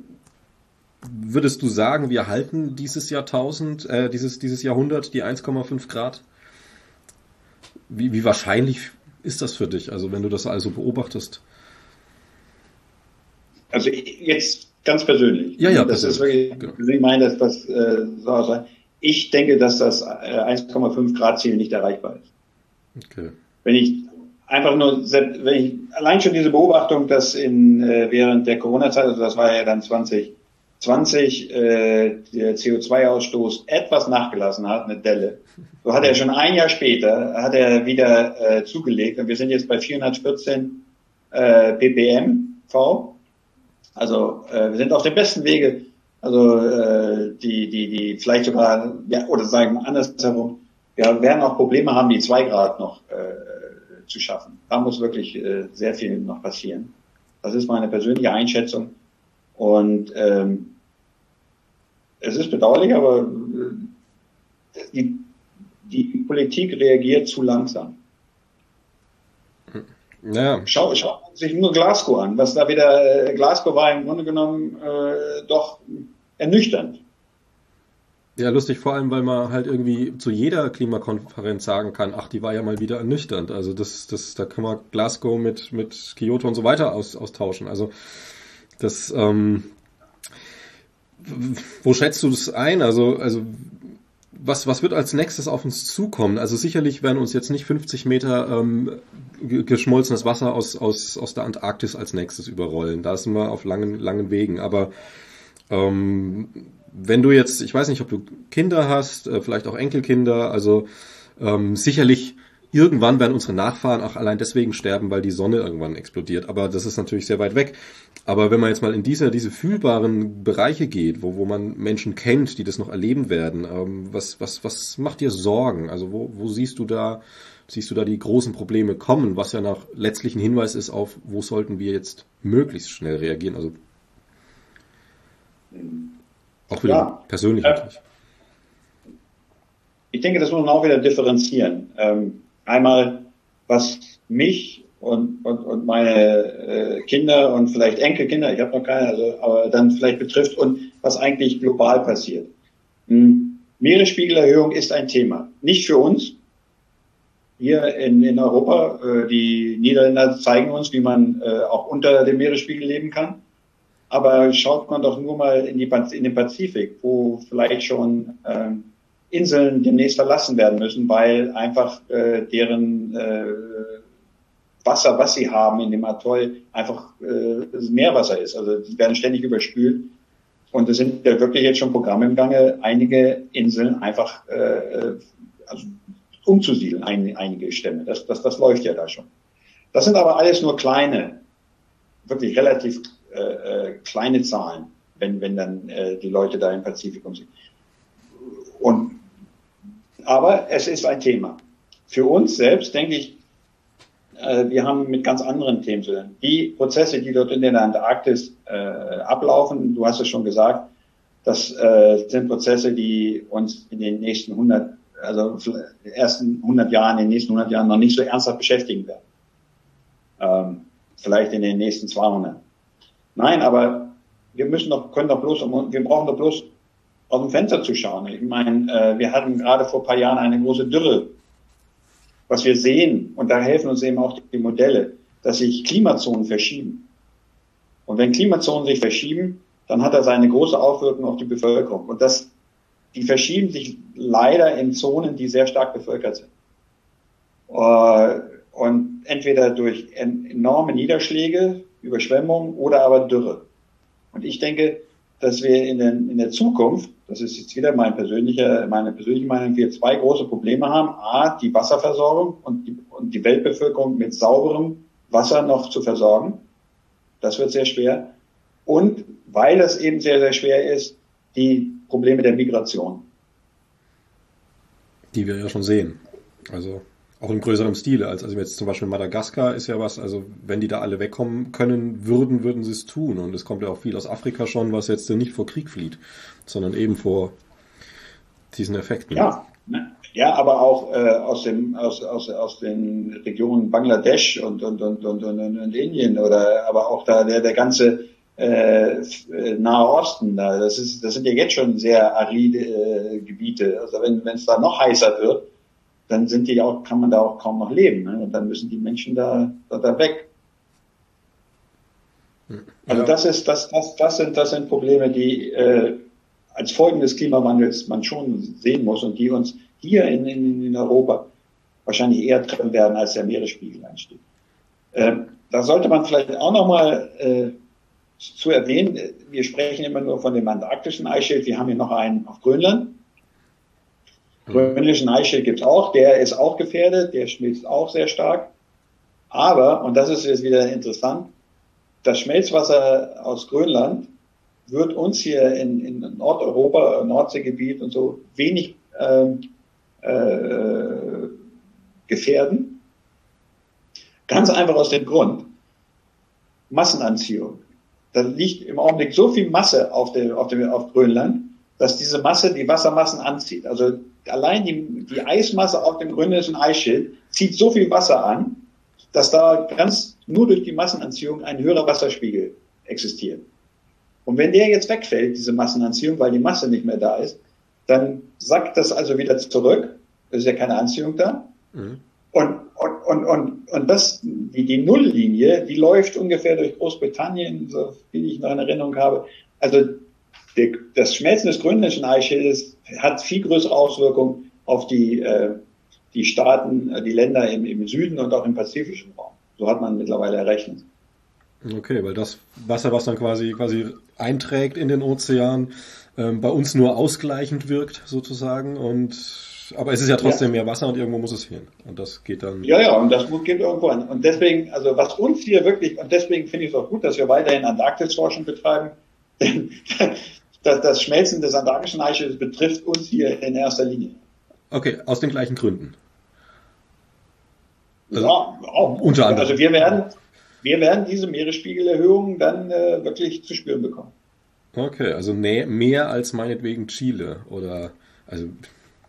würdest du sagen, wir halten dieses Jahrtausend, äh, dieses, dieses Jahrhundert die 1,5 Grad? Wie, wie wahrscheinlich ist das für dich, also wenn du das also beobachtest? Also jetzt ganz persönlich. Ja, ja, das persönlich. ist wirklich, genau. ich meine, dass das äh, so Ich denke, dass das äh, 1,5 Grad Ziel nicht erreichbar ist. Okay. Wenn ich einfach nur, wenn ich allein schon diese Beobachtung, dass in äh, während der Corona-Zeit, also das war ja dann 20 20 äh, der CO2-Ausstoß etwas nachgelassen hat, eine Delle, so hat er schon ein Jahr später, hat er wieder äh, zugelegt und wir sind jetzt bei 414 äh, ppm V. Also äh, wir sind auf dem besten Wege, also äh, die, die, die vielleicht sogar, ja, oder sagen wir andersherum, wir werden auch Probleme haben, die zwei Grad noch äh, zu schaffen. Da muss wirklich äh, sehr viel noch passieren. Das ist meine persönliche Einschätzung. Und ähm, es ist bedauerlich, aber äh, die, die Politik reagiert zu langsam. Ja. Schau, schau sich nur Glasgow an. Was da wieder, äh, Glasgow war im Grunde genommen äh, doch ernüchternd. Ja, lustig, vor allem, weil man halt irgendwie zu jeder Klimakonferenz sagen kann, ach, die war ja mal wieder ernüchternd. Also das, das, da kann man Glasgow mit, mit Kyoto und so weiter aus, austauschen. Also das, ähm, wo schätzt du das ein? Also, also was, was wird als nächstes auf uns zukommen? Also sicherlich werden uns jetzt nicht 50 Meter ähm, geschmolzenes Wasser aus, aus, aus der Antarktis als nächstes überrollen. Da sind wir auf langen, langen Wegen. Aber ähm, wenn du jetzt, ich weiß nicht, ob du Kinder hast, äh, vielleicht auch Enkelkinder, also ähm, sicherlich Irgendwann werden unsere Nachfahren auch allein deswegen sterben, weil die Sonne irgendwann explodiert. Aber das ist natürlich sehr weit weg. Aber wenn man jetzt mal in diese, diese fühlbaren Bereiche geht, wo, wo man Menschen kennt, die das noch erleben werden, ähm, was, was, was macht dir Sorgen? Also wo, wo siehst du da, siehst du da die großen Probleme kommen, was ja nach letztlichen Hinweis ist auf, wo sollten wir jetzt möglichst schnell reagieren? Also auch wieder ja, persönlich äh, natürlich. Ich denke, das muss man auch wieder differenzieren. Ähm, Einmal, was mich und, und, und meine äh, Kinder und vielleicht Enkelkinder, ich habe noch keine, also, aber dann vielleicht betrifft und was eigentlich global passiert. Hm. Meeresspiegelerhöhung ist ein Thema. Nicht für uns. Hier in, in Europa, äh, die Niederländer zeigen uns, wie man äh, auch unter dem Meeresspiegel leben kann. Aber schaut man doch nur mal in, die, in den Pazifik, wo vielleicht schon ähm, Inseln demnächst verlassen werden müssen, weil einfach äh, deren äh, Wasser, was sie haben in dem Atoll, einfach äh, Meerwasser ist. Also die werden ständig überspült. Und es sind ja wirklich jetzt schon Programme im Gange, einige Inseln einfach äh, also umzusiedeln, ein, einige Stämme. Das, das, das läuft ja da schon. Das sind aber alles nur kleine, wirklich relativ äh, äh, kleine Zahlen, wenn, wenn dann äh, die Leute da im Pazifikum sind. Aber es ist ein Thema. Für uns selbst denke ich, äh, wir haben mit ganz anderen Themen zu tun. Die Prozesse, die dort in der Antarktis äh, ablaufen, du hast es schon gesagt, das äh, sind Prozesse, die uns in den nächsten 100, also ersten 100 Jahren, in den nächsten 100 Jahren noch nicht so ernsthaft beschäftigen werden. Ähm, vielleicht in den nächsten 200. Nein, aber wir müssen doch, können doch bloß, wir brauchen doch bloß aus dem Fenster zu schauen. Ich meine, äh, wir hatten gerade vor ein paar Jahren eine große Dürre. Was wir sehen, und da helfen uns eben auch die Modelle, dass sich Klimazonen verschieben. Und wenn Klimazonen sich verschieben, dann hat das eine große Auswirkung auf die Bevölkerung. Und das, die verschieben sich leider in Zonen, die sehr stark bevölkert sind. Äh, und entweder durch enorme Niederschläge, Überschwemmungen oder aber Dürre. Und ich denke, dass wir in, den, in der Zukunft, das ist jetzt wieder mein persönlicher, meine persönliche Meinung, wir zwei große Probleme haben. A, die Wasserversorgung und die, und die Weltbevölkerung mit sauberem Wasser noch zu versorgen. Das wird sehr schwer. Und weil das eben sehr, sehr schwer ist, die Probleme der Migration. Die wir ja schon sehen. Also auch in größerem Stile. Als also jetzt zum Beispiel Madagaskar ist ja was, also wenn die da alle wegkommen können würden, würden sie es tun. Und es kommt ja auch viel aus Afrika schon, was jetzt nicht vor Krieg flieht, sondern eben vor diesen Effekten. Ja, ne? ja aber auch äh, aus, dem, aus, aus, aus den Regionen Bangladesch und, und, und, und, und, und Indien oder aber auch da der, der ganze äh, Nahe Osten, da, das, ist, das sind ja jetzt schon sehr aride äh, Gebiete. Also wenn es da noch heißer wird, dann sind die auch, kann man da auch kaum noch leben. Ne? Und dann müssen die Menschen da, da, da weg. Also das ist, das, das, das sind, das sind Probleme, die äh, als Folgen des Klimawandels man schon sehen muss und die uns hier in, in, in Europa wahrscheinlich eher treffen werden, als der Meeresspiegel ansteht. Äh, da sollte man vielleicht auch nochmal äh, zu erwähnen, wir sprechen immer nur von dem antarktischen Eisschild, wir haben hier noch einen auf Grönland. Grönländischen Eisschild gibt es auch, der ist auch gefährdet, der schmilzt auch sehr stark. Aber, und das ist jetzt wieder interessant, das Schmelzwasser aus Grönland wird uns hier in, in Nordeuropa, Nordseegebiet und so wenig ähm, äh, gefährden. Ganz einfach aus dem Grund, Massenanziehung. Da liegt im Augenblick so viel Masse auf, der, auf, dem, auf Grönland, dass diese Masse die Wassermassen anzieht. Also allein die, die Eismasse auf dem grönländischen Eisschild zieht so viel Wasser an, dass da ganz nur durch die Massenanziehung ein höherer Wasserspiegel existiert. Und wenn der jetzt wegfällt, diese Massenanziehung, weil die Masse nicht mehr da ist, dann sackt das also wieder zurück. Es ist ja keine Anziehung da. Mhm. Und, und, und, und, und das, die, die Nulllinie, die läuft ungefähr durch Großbritannien, so wie ich noch in Erinnerung habe. Also der, das Schmelzen des grönländischen Eischildes hat viel größere Auswirkungen auf die, äh, die Staaten, äh, die Länder im, im Süden und auch im pazifischen Raum. So hat man mittlerweile errechnet. Okay, weil das Wasser, was dann quasi, quasi einträgt in den Ozean, ähm, bei uns nur ausgleichend wirkt sozusagen und aber es ist ja trotzdem ja. mehr Wasser und irgendwo muss es hin. Und das geht dann. Ja, ja, und das geht irgendwo an. Und deswegen, also was uns hier wirklich, und deswegen finde ich es auch gut, dass wir weiterhin Antarktisforschung betreiben, *laughs* das, das Schmelzen des antarktischen Eischildes betrifft uns hier in erster Linie. Okay, aus den gleichen Gründen. Also, ja, auch. Unter anderem. Also wir werden, wir werden diese Meeresspiegelerhöhungen dann äh, wirklich zu spüren bekommen. Okay, also mehr, mehr als meinetwegen Chile oder also.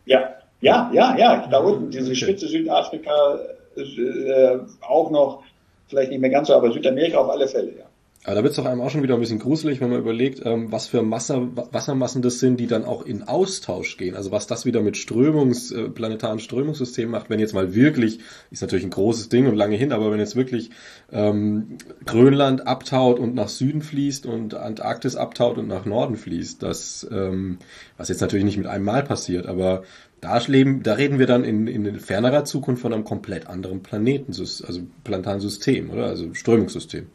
Ja, ja, ja, ja. Da unten diese okay. Spitze Südafrika äh, auch noch, vielleicht nicht mehr ganz so, aber Südamerika auf alle Fälle, ja. Aber da wird es doch einem auch schon wieder ein bisschen gruselig, wenn man überlegt, ähm, was für Masse, Wassermassen das sind, die dann auch in Austausch gehen. Also was das wieder mit Strömungs, äh, planetaren Strömungssystemen macht, wenn jetzt mal wirklich, ist natürlich ein großes Ding und lange hin, aber wenn jetzt wirklich ähm, Grönland abtaut und nach Süden fließt und Antarktis abtaut und nach Norden fließt, das, ähm, was jetzt natürlich nicht mit einem Mal passiert, aber da, leben, da reden wir dann in, in fernerer Zukunft von einem komplett anderen Planeten, also planetaren System, oder? Also Strömungssystem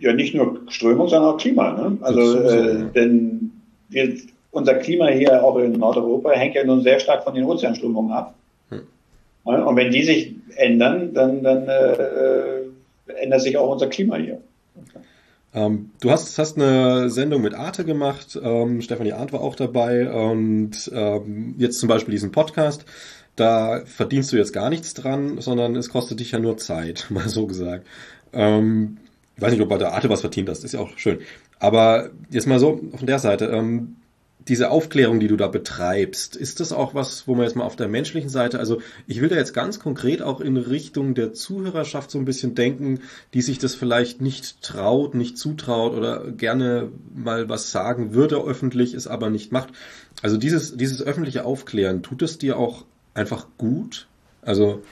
ja nicht nur Strömung, sondern auch Klima. Ne? Also äh, denn wir, unser Klima hier auch in Nordeuropa hängt ja nun sehr stark von den Ozeanströmungen ab. Hm. Und wenn die sich ändern, dann, dann äh, ändert sich auch unser Klima hier. Ähm, du hast, hast eine Sendung mit Arte gemacht, ähm, Stefanie Arndt war auch dabei und ähm, jetzt zum Beispiel diesen Podcast, da verdienst du jetzt gar nichts dran, sondern es kostet dich ja nur Zeit, *laughs* mal so gesagt. Ähm, ich weiß nicht, ob bei der Arte was verdient hast, ist ja auch schön. Aber jetzt mal so von der Seite, ähm, diese Aufklärung, die du da betreibst, ist das auch was, wo man jetzt mal auf der menschlichen Seite, also ich will da jetzt ganz konkret auch in Richtung der Zuhörerschaft so ein bisschen denken, die sich das vielleicht nicht traut, nicht zutraut oder gerne mal was sagen würde öffentlich, es aber nicht macht. Also dieses, dieses öffentliche Aufklären, tut es dir auch einfach gut? Also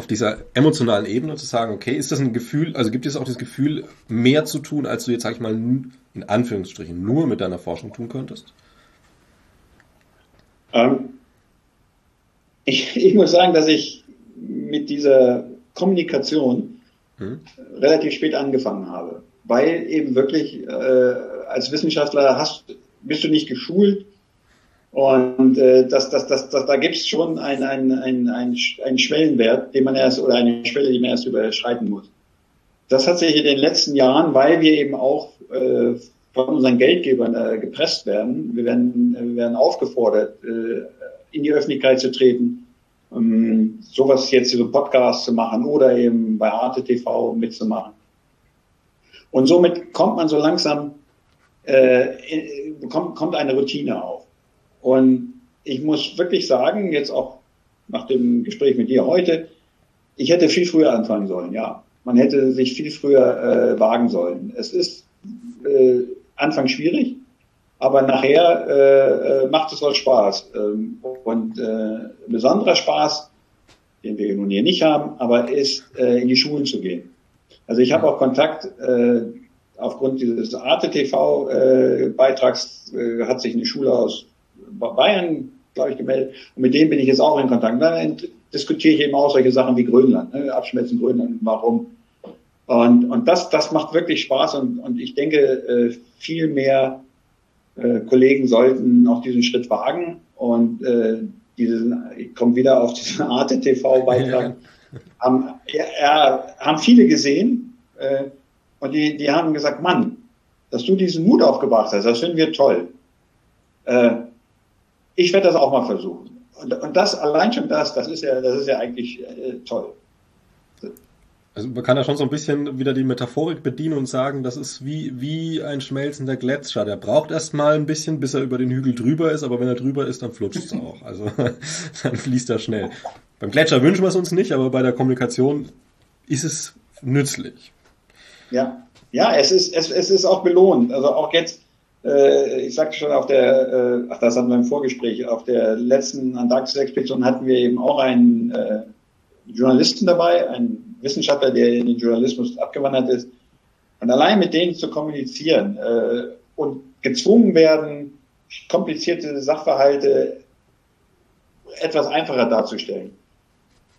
auf dieser emotionalen Ebene zu sagen, okay, ist das ein Gefühl, also gibt es auch das Gefühl, mehr zu tun, als du jetzt, sag ich mal, in Anführungsstrichen nur mit deiner Forschung tun könntest? Ähm, ich, *laughs* ich muss sagen, dass ich mit dieser Kommunikation hm? relativ spät angefangen habe, weil eben wirklich äh, als Wissenschaftler hast, bist du nicht geschult, und äh, das, das, das, das, da gibt es schon einen ein, ein, ein, ein Schwellenwert, den man erst, oder eine Schwelle, die man erst überschreiten muss. Das hat sich in den letzten Jahren, weil wir eben auch äh, von unseren Geldgebern äh, gepresst werden, wir werden, wir werden aufgefordert, äh, in die Öffentlichkeit zu treten, ähm, sowas jetzt so Podcasts zu machen oder eben bei Arte TV mitzumachen. Und somit kommt man so langsam, äh, kommt, kommt eine Routine auf. Und ich muss wirklich sagen, jetzt auch nach dem Gespräch mit dir heute, ich hätte viel früher anfangen sollen, ja. Man hätte sich viel früher äh, wagen sollen. Es ist äh, Anfang schwierig, aber nachher äh, äh macht es auch Spaß. Ähm, und äh, besonderer Spaß, den wir nun hier nicht haben, aber ist äh, in die Schulen zu gehen. Also ich habe auch Kontakt, äh, aufgrund dieses Arte TV äh, äh, hat sich eine Schule aus Bayern, glaube ich, gemeldet. Und mit denen bin ich jetzt auch in Kontakt. Dann diskutiere ich eben auch solche Sachen wie Grönland, ne? Abschmelzen Grönland, warum. Und, und das, das macht wirklich Spaß und, und ich denke, äh, viel mehr äh, Kollegen sollten auch diesen Schritt wagen und äh, diesen, ich komme wieder auf diesen *laughs* Arte TV-Beitrag, haben, ja, ja, haben viele gesehen äh, und die, die haben gesagt, Mann, dass du diesen Mut aufgebracht hast, das finden wir toll. Äh, ich werde das auch mal versuchen. Und, und, das allein schon das, das ist ja, das ist ja eigentlich äh, toll. Also man kann ja schon so ein bisschen wieder die Metaphorik bedienen und sagen, das ist wie, wie ein schmelzender Gletscher. Der braucht erstmal ein bisschen, bis er über den Hügel drüber ist, aber wenn er drüber ist, dann flutscht es *laughs* auch. Also *laughs* dann fließt er schnell. Beim Gletscher wünschen wir es uns nicht, aber bei der Kommunikation ist es nützlich. Ja, ja, es ist, es, es ist auch belohnt. Also auch jetzt, äh, ich sagte schon auf der, äh, ach, das hatten wir im Vorgespräch, auf der letzten Antarktis-Expedition hatten wir eben auch einen äh, Journalisten dabei, einen Wissenschaftler, der in den Journalismus abgewandert ist. Und allein mit denen zu kommunizieren äh, und gezwungen werden, komplizierte Sachverhalte etwas einfacher darzustellen.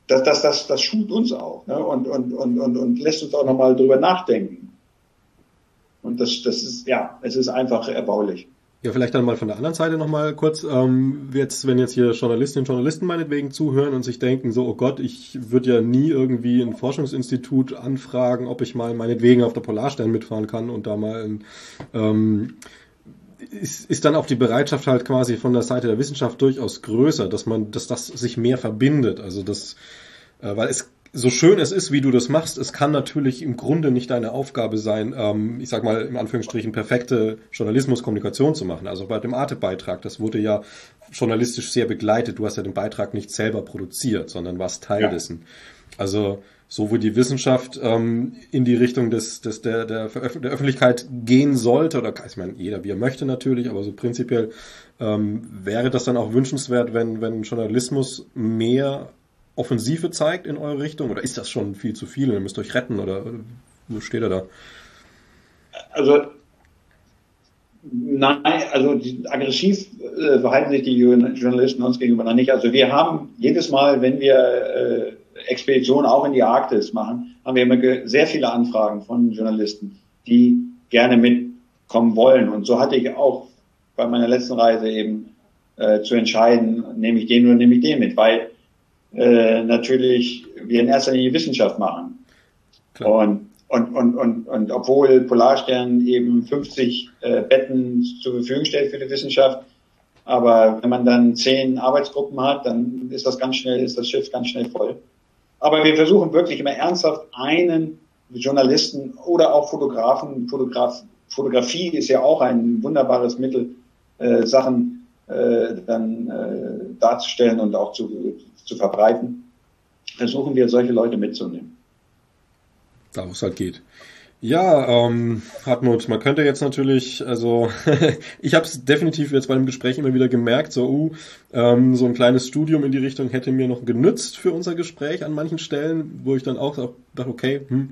Das, das, das, das schult uns auch ne? und, und, und, und, und lässt uns auch nochmal drüber nachdenken. Und das, das ist, ja, es ist einfach erbaulich. Ja, vielleicht dann mal von der anderen Seite nochmal kurz. Ähm, jetzt, wenn jetzt hier Journalistinnen und Journalisten meinetwegen zuhören und sich denken, so, oh Gott, ich würde ja nie irgendwie ein Forschungsinstitut anfragen, ob ich mal meinetwegen auf der Polarstern mitfahren kann und da mal ein, ähm, ist, ist dann auch die Bereitschaft halt quasi von der Seite der Wissenschaft durchaus größer, dass man, dass das sich mehr verbindet. Also das, äh, weil es so schön es ist, wie du das machst, es kann natürlich im Grunde nicht deine Aufgabe sein, ähm, ich sag mal im Anführungsstrichen perfekte Journalismuskommunikation zu machen. Also bei dem Arte-Beitrag, das wurde ja journalistisch sehr begleitet. Du hast ja den Beitrag nicht selber produziert, sondern warst Teil ja. dessen. Also so wo die Wissenschaft ähm, in die Richtung des, des der, der, der Öffentlichkeit gehen sollte, oder ich meine, jeder wie er möchte natürlich, aber so prinzipiell ähm, wäre das dann auch wünschenswert, wenn, wenn Journalismus mehr Offensive zeigt in eure Richtung? Oder ist das schon viel zu viel und ihr müsst euch retten? Oder wo steht er da? Also, nein, also aggressiv äh, verhalten sich die Journalisten uns gegenüber noch nicht. Also wir haben jedes Mal, wenn wir äh, Expeditionen auch in die Arktis machen, haben wir immer sehr viele Anfragen von Journalisten, die gerne mitkommen wollen. Und so hatte ich auch bei meiner letzten Reise eben äh, zu entscheiden, nehme ich den oder nehme ich den mit, weil äh, natürlich wir in erster Linie Wissenschaft machen. Klar. Und, und, und, und, und obwohl Polarstern eben 50 äh, Betten zur Verfügung stellt für die Wissenschaft, aber wenn man dann zehn Arbeitsgruppen hat, dann ist das ganz schnell, ist das Schiff ganz schnell voll. Aber wir versuchen wirklich immer ernsthaft einen Journalisten oder auch Fotografen, Fotograf, Fotografie ist ja auch ein wunderbares Mittel, äh, Sachen äh, dann äh, darzustellen und auch zu, zu verbreiten. Versuchen wir solche Leute mitzunehmen. Da wo es halt geht. Ja, ähm, Hartmut, man könnte jetzt natürlich, also *laughs* ich habe es definitiv jetzt bei dem Gespräch immer wieder gemerkt, so, uh, ähm, so ein kleines Studium in die Richtung hätte mir noch genützt für unser Gespräch an manchen Stellen, wo ich dann auch dachte, okay, hm,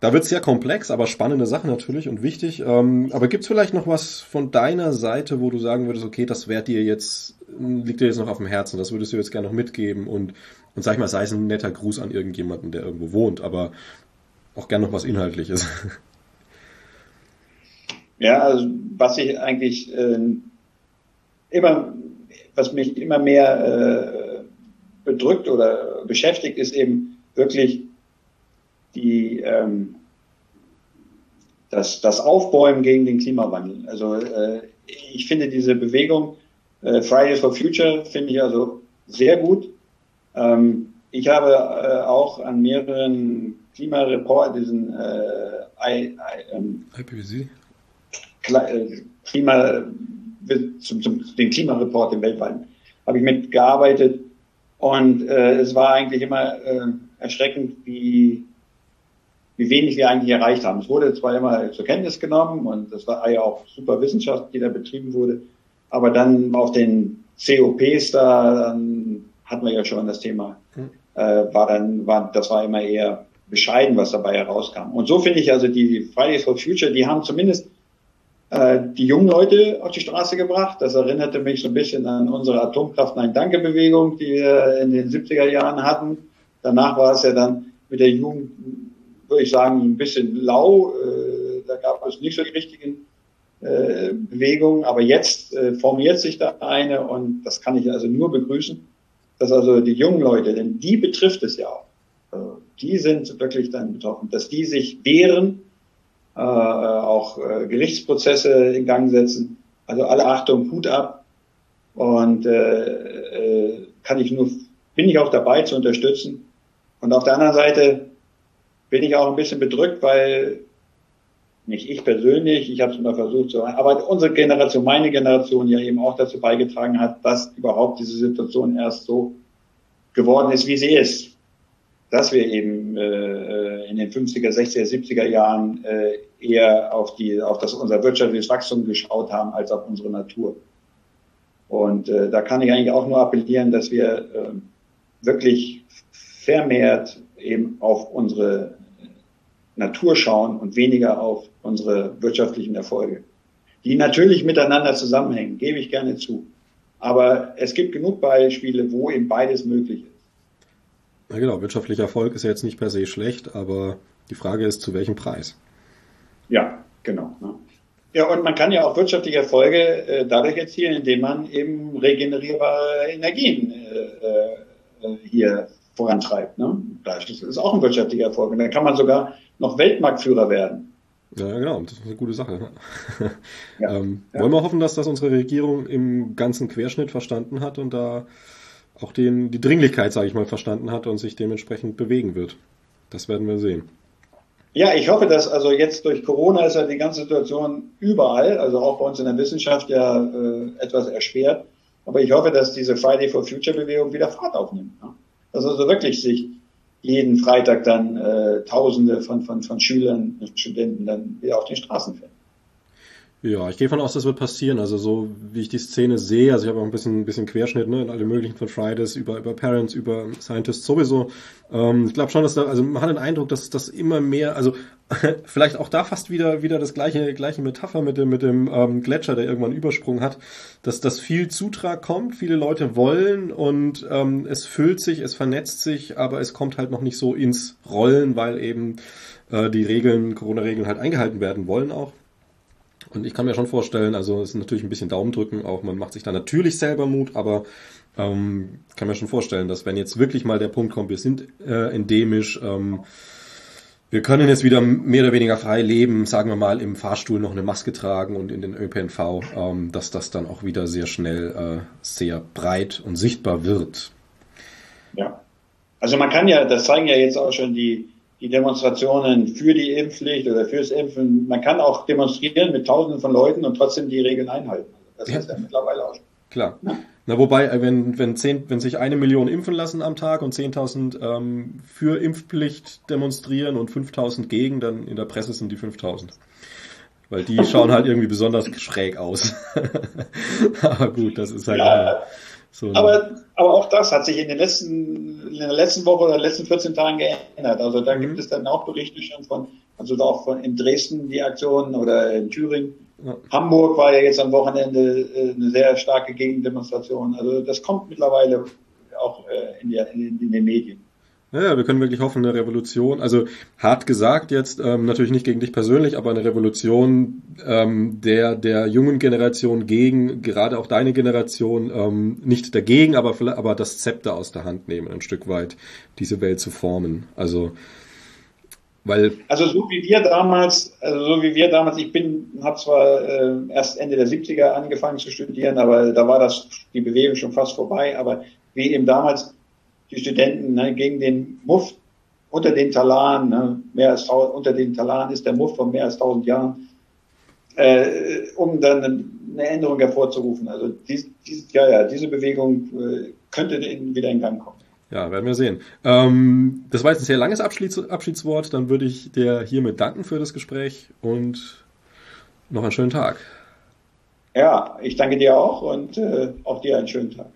da wird es sehr komplex, aber spannende Sache natürlich und wichtig. Ähm, aber gibt's vielleicht noch was von deiner Seite, wo du sagen würdest, okay, das wäre dir jetzt, liegt dir jetzt noch auf dem Herzen, das würdest du jetzt gerne noch mitgeben und, und sag ich mal, sei es ein netter Gruß an irgendjemanden, der irgendwo wohnt, aber auch gerne noch was Inhaltliches. *laughs* Ja, also was ich eigentlich äh, immer, was mich immer mehr äh, bedrückt oder beschäftigt, ist eben wirklich die, ähm, das, das Aufbäumen gegen den Klimawandel. Also äh, ich finde diese Bewegung äh, Fridays for Future finde ich also sehr gut. Ähm, ich habe äh, auch an mehreren Klimareport, diesen äh, I, I, ähm, IPCC? Äh, Klima, zum, zum, den Klimareport im weltweiten, habe ich mitgearbeitet und äh, es war eigentlich immer äh, erschreckend, wie, wie wenig wir eigentlich erreicht haben. Es wurde zwar immer zur Kenntnis genommen und das war ja auch super Wissenschaft, die da betrieben wurde, aber dann auf den COPs da, dann hatten wir ja schon das Thema, hm. äh, war dann, war, das war immer eher bescheiden, was dabei herauskam. Und so finde ich also die Fridays for Future, die haben zumindest äh, die jungen Leute auf die Straße gebracht. Das erinnerte mich so ein bisschen an unsere Atomkraft Nein Danke Bewegung, die wir in den 70er Jahren hatten. Danach war es ja dann mit der Jugend, würde ich sagen, ein bisschen lau. Äh, da gab es nicht so die richtigen äh, Bewegungen. Aber jetzt äh, formiert sich da eine und das kann ich also nur begrüßen, dass also die jungen Leute, denn die betrifft es ja auch die sind wirklich dann betroffen, dass die sich wehren, äh, auch äh, Gerichtsprozesse in Gang setzen. Also alle Achtung, Hut ab. Und äh, äh, kann ich nur, bin ich auch dabei zu unterstützen. Und auf der anderen Seite bin ich auch ein bisschen bedrückt, weil nicht ich persönlich, ich habe es immer versucht zu, aber unsere Generation, meine Generation ja eben auch dazu beigetragen hat, dass überhaupt diese Situation erst so geworden ist, wie sie ist dass wir eben äh, in den 50er, 60er, 70er Jahren äh, eher auf die, auf das unser wirtschaftliches Wachstum geschaut haben als auf unsere Natur. Und äh, da kann ich eigentlich auch nur appellieren, dass wir äh, wirklich vermehrt eben auf unsere Natur schauen und weniger auf unsere wirtschaftlichen Erfolge, die natürlich miteinander zusammenhängen, gebe ich gerne zu. Aber es gibt genug Beispiele, wo eben beides möglich ist. Na genau, wirtschaftlicher Erfolg ist ja jetzt nicht per se schlecht, aber die Frage ist, zu welchem Preis? Ja, genau. Ne? Ja, und man kann ja auch wirtschaftliche Erfolge äh, dadurch erzielen, indem man eben regenerierbare Energien äh, äh, hier vorantreibt. Ne? Das ist auch ein wirtschaftlicher Erfolg. Und dann kann man sogar noch Weltmarktführer werden. Ja, genau, das ist eine gute Sache. *laughs* Ja, ähm, ja. Wollen wir hoffen, dass das unsere Regierung im ganzen Querschnitt verstanden hat und da auch den, die Dringlichkeit, sage ich mal, verstanden hat und sich dementsprechend bewegen wird. Das werden wir sehen. Ja, ich hoffe, dass also jetzt durch Corona ist ja die ganze Situation überall, also auch bei uns in der Wissenschaft ja äh, etwas erschwert. Aber ich hoffe, dass diese Friday for Future Bewegung wieder Fahrt aufnimmt. Ne? Dass also wirklich sich jeden Freitag dann äh, Tausende von, von, von Schülern und Studenten dann wieder auf den Straßen finden. Ja, ich gehe von aus, das wird passieren. Also so wie ich die Szene sehe, also ich habe auch ein bisschen, ein bisschen Querschnitt, ne, in alle möglichen von Fridays, über, über Parents, über Scientists sowieso. Ähm, ich glaube schon, dass da, also man hat den Eindruck, dass das immer mehr, also *laughs* vielleicht auch da fast wieder, wieder das gleiche, gleiche Metapher mit dem, mit dem ähm, Gletscher, der irgendwann Übersprung hat, dass das viel Zutrag kommt, viele Leute wollen und ähm, es füllt sich, es vernetzt sich, aber es kommt halt noch nicht so ins Rollen, weil eben äh, die Regeln, Corona-Regeln halt eingehalten werden wollen auch. Und ich kann mir schon vorstellen, also es ist natürlich ein bisschen Daumen drücken, auch man macht sich da natürlich selber Mut, aber ähm, kann mir schon vorstellen, dass wenn jetzt wirklich mal der Punkt kommt, wir sind äh, endemisch, ähm, wir können jetzt wieder mehr oder weniger frei leben, sagen wir mal, im Fahrstuhl noch eine Maske tragen und in den ÖPNV, ähm, dass das dann auch wieder sehr schnell äh, sehr breit und sichtbar wird. Ja. Also man kann ja, das zeigen ja jetzt auch schon die, die Demonstrationen für die Impfpflicht oder fürs Impfen. Man kann auch demonstrieren mit Tausenden von Leuten und trotzdem die Regeln einhalten. Das ja. ist ja mittlerweile auch. Klar. Ja. Na, wobei, äh, wenn, wenn, zehn, wenn sich eine Million impfen lassen am Tag und 10.000 ähm, für Impfpflicht demonstrieren und 5.000 gegen, dann in der Presse sind die 5.000. Weil die *laughs* schauen halt irgendwie besonders schräg aus. *laughs* aber gut, das ist halt ja, so. Aber, aber auch das hat sich in den letzten, in der letzten Woche oder den letzten 14 Tagen geändert. Also da mhm. gibt es dann auch Berichte schon von, also auch von in Dresden die Aktionen oder in Thüringen. Hamburg war ja jetzt am Wochenende äh, eine sehr starke Gegendemonstration. Also das kommt mittlerweile auch äh, in, der, in, in den Medien. Ja, wir können wirklich hoffen, eine Revolution, also hart gesagt jetzt, ähm, natürlich nicht gegen dich persönlich, aber eine Revolution ähm, der, der jungen Generation gegen, gerade auch deine Generation, ähm, nicht dagegen, aber, aber das Zepter aus der Hand nehmen, ein Stück weit, diese Welt zu formen. Also weil also so wie wir damals, also so wie wir damals, ich bin, habe zwar äh, erst Ende der 70er angefangen zu studieren, aber da war das die Bewegung schon fast vorbei. Aber wie eben damals die Studenten ne, gegen den Muff unter den Talaren, ne, mehr als unter den Talaren ist der Muff von mehr als 1000 Jahren, äh, um dann eine Änderung hervorzurufen. Also dies, dies, ja, ja, diese Bewegung äh, könnte wieder in Gang kommen. Ja, werden wir sehen. Ähm, das war jetzt ein sehr langes Abschieds Abschiedswort. Dann würde ich dir hiermit danken für das Gespräch und noch einen schönen Tag. Ja, ich danke dir auch und äh, auch dir einen schönen Tag.